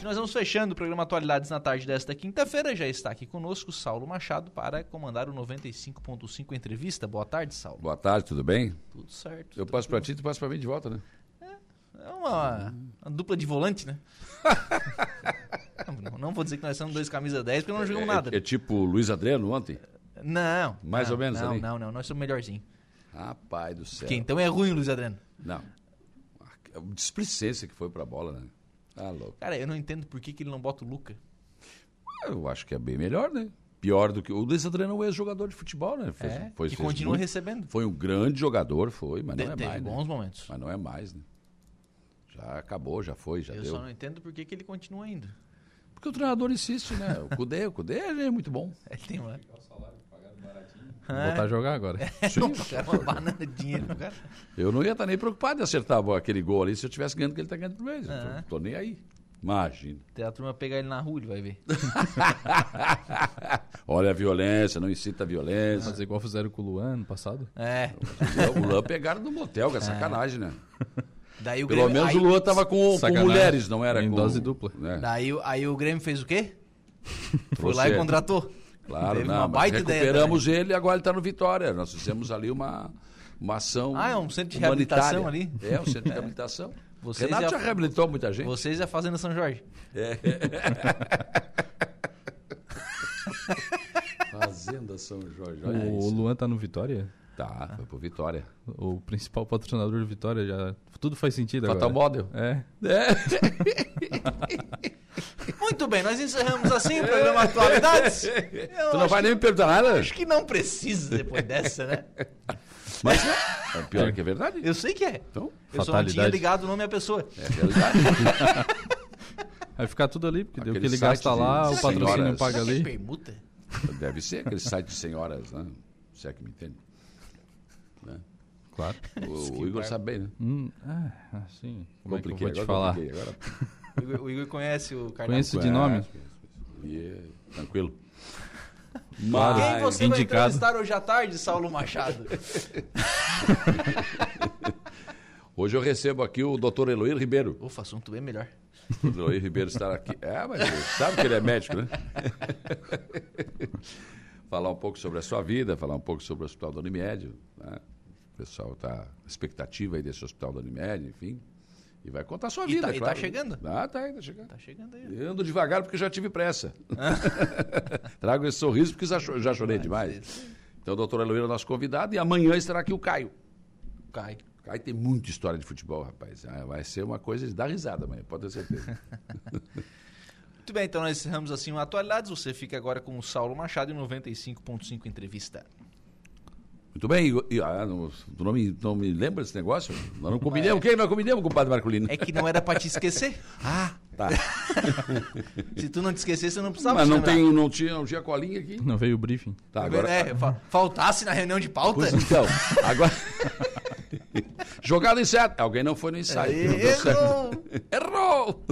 Nós vamos fechando o programa Atualidades na tarde desta quinta-feira. Já está aqui conosco Saulo Machado para comandar o 95.5 entrevista. Boa tarde, Saulo. Boa tarde, tudo bem? Tudo certo. Eu passo para ti, tu passa para mim de volta, né? É, é uma, uma dupla de volante, né? não, não, vou dizer que nós somos dois camisa 10 porque não jogamos é, nada. É, é, tipo Luiz Adriano ontem? Não. Mais não, ou menos não, ali? Não, não, nós somos melhorzinho. Rapaz do céu. Que então é ruim, Luiz Adriano. Não. A displicência que foi para a bola, né? Ah, louco. Cara, eu não entendo por que, que ele não bota o Luca. Eu acho que é bem melhor, né? Pior do que. O Luiz Adriano é um ex-jogador de futebol, né? Fez, é, foi, e continua muito... recebendo. Foi um grande jogador, foi, mas não de, é teve mais. bons né? momentos. Mas não é mais, né? Já acabou, já foi, já eu deu. Eu só não entendo por que, que ele continua indo. Porque o treinador insiste, né? O Cudê, o Cudê é muito bom. É, tem lá. Vou voltar a jogar agora. Sim. uma banana de dinheiro pro cara. Eu não ia estar nem preocupado em acertar aquele gol ali se eu tivesse ganhando que ele está ganhando por mês. Ah. Tô, tô nem aí. Imagina. Até a turma pegar ele na rua, ele vai ver. Olha a violência, não incita a violência. Fazer igual fizeram com o Luan no passado? É. O Luan pegaram no motel, que é sacanagem, né? Daí o Pelo Grêmio, menos aí, o Luan tava com, com mulheres, não era em com... dose dupla. É. Daí, aí o Grêmio fez o quê? Foi lá e contratou. Claro, Teve não, baita ideia recuperamos ele e agora ele está no Vitória. Nós fizemos ali uma, uma ação Ah, é um centro de reabilitação ali? É, um centro de reabilitação. Vocês Renato já- já reabilitou muita gente. Vocês e a Fazenda São Jorge. É. Fazenda São Jorge, olha O isso. Luan tá no Vitória? Tá, foi pro Vitória. O principal patrocinador do Vitória já. Tudo faz sentido Fatal agora. Model. É. Muito bem, nós encerramos assim o programa Atualidades. Eu Tu não vai nem me perguntar nada? Acho que não precisa depois dessa, né? Mas é pior que é verdade. Eu sei que é. Então, Eu só não tinha Fatalidade. ligado o nome à pessoa. é verdade. Vai ficar tudo ali, porque deu que Aquele ele gasta lá, o senhoras. patrocínio paga que é ali. permuta? Deve ser aquele site de senhoras, né? Se é que me entende. Né? Claro. O, o Igor sabe bem, né? Hum, ah, assim, como é que eu vou te agora falar? compliquei, agora- O Igor, o Igor conhece o cardápio. Conheço de nome? E é tranquilo. Claro. Quem você vai Indicado. entrevistar hoje à tarde, Saulo Machado? Hoje eu recebo aqui o doutor Eloir Ribeiro. Ufa, assunto bem melhor. O Eloir Ribeiro estará aqui. É, mas sabe que ele é médico, né? falar um pouco sobre a sua vida, falar um pouco sobre o Hospital da Unimed. Né? O pessoal está expectativa aí desse Hospital da Unimed, enfim. E vai contar a sua E vida, tá- e tá claro. chegando? Ah, tá aí, tá chegando. Tá chegando aí. Eu ando devagar porque já tive pressa. Trago esse sorriso porque já, já chorei demais. Então, o doutor Eloíra é nosso convidado e amanhã estará aqui o Caio. Cai. Caio tem muita história de futebol, rapaz. Ah, Vai ser uma coisa de dar risada amanhã, pode ter certeza. Muito bem, então nós encerramos assim o Atualidades. Você fica agora com o Saulo Machado em 95.5 Entrevista. Muito bem, Igor. E, ah, não, tu não me, não me lembra desse negócio? Nós não combinamos. O que nós combinamos com o padre Marcolino? É que não era pra te esquecer. Ah, tá. Se tu não te esquecesse, eu não precisava Mas não, tem, não, tinha, não tinha colinha aqui? Não veio o briefing. Tá, agora. É, fa- faltasse na reunião de pauta. Pois então, agora. Jogado em certo. Alguém não foi no ensaio. Certo. errou. Errou!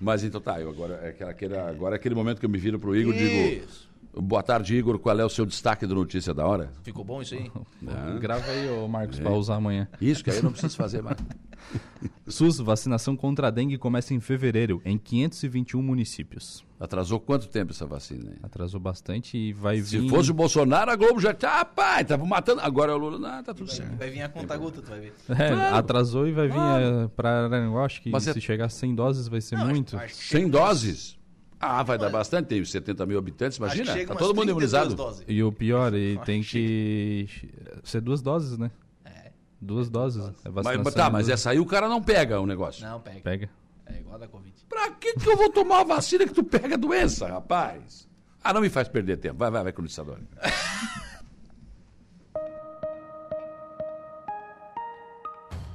Mas então tá, eu agora, é agora é aquele momento que eu me viro pro Igor e digo. Boa tarde, Igor. Qual é o seu destaque do Notícia da Hora? Ficou bom isso aí? Ah. Grava aí, ô Marcos, É. pra usar amanhã. Isso, que aí eu não preciso fazer mais. SUS, vacinação contra a dengue começa em fevereiro, em 521 municípios. Atrasou quanto tempo essa vacina? Aí? Atrasou bastante e vai Se vir... fosse o Bolsonaro, a Globo já tá, pai, tava matando. Agora é o Lula, não, tá tudo certo. Vai vir a conta gota, tu vai ver. É, Claro. atrasou e vai vir Claro. eh, pra Aranguá, acho que Mas é- se chegar a 100 doses vai ser muito. 100 doses? Ah, vai dar bastante, tem 70 mil habitantes, imagina, tá todo mundo 32 imunizado. doses. E o pior, e tem que ser duas doses, né? Duas doses. É Mas, tá, mas essa aí o cara não pega o negócio. Não, pega. Pega. É igual a da Covid. Pra que, que eu vou tomar a vacina que tu pega a doença, rapaz? Ah, não me faz perder tempo. Vai, vai, vai com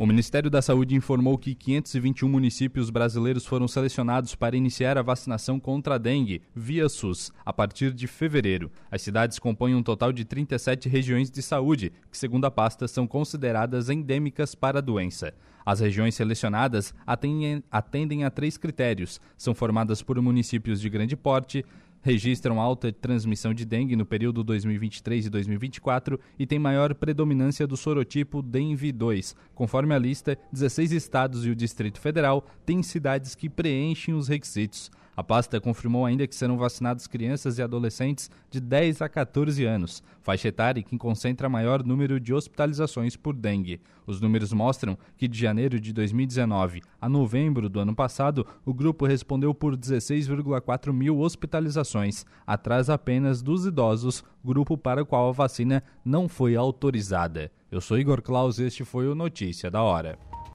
O Ministério da Saúde informou que 521 municípios brasileiros foram selecionados para iniciar a vacinação contra a dengue via SUS a partir de fevereiro. As cidades compõem um total de 37 regiões de saúde, que, segundo a pasta, são consideradas endêmicas para a doença. As regiões selecionadas atendem, atendem a três critérios: são formadas por municípios de grande porte, registram alta transmissão de dengue no período 2023 e 2024 e tem maior predominância do sorotipo DENVI2. Conforme a lista, 16 estados e o Distrito Federal têm cidades que preenchem os requisitos. A pasta confirmou ainda que serão vacinadas crianças e adolescentes de 10 a 14 anos, faixa etária que concentra maior número de hospitalizações por dengue. Os números mostram que de janeiro de 2019 a novembro do ano passado, o grupo respondeu por 16,4 mil hospitalizações, atrás apenas dos idosos, grupo para o qual a vacina não foi autorizada. Eu sou Igor Claus e este foi o Notícia da Hora.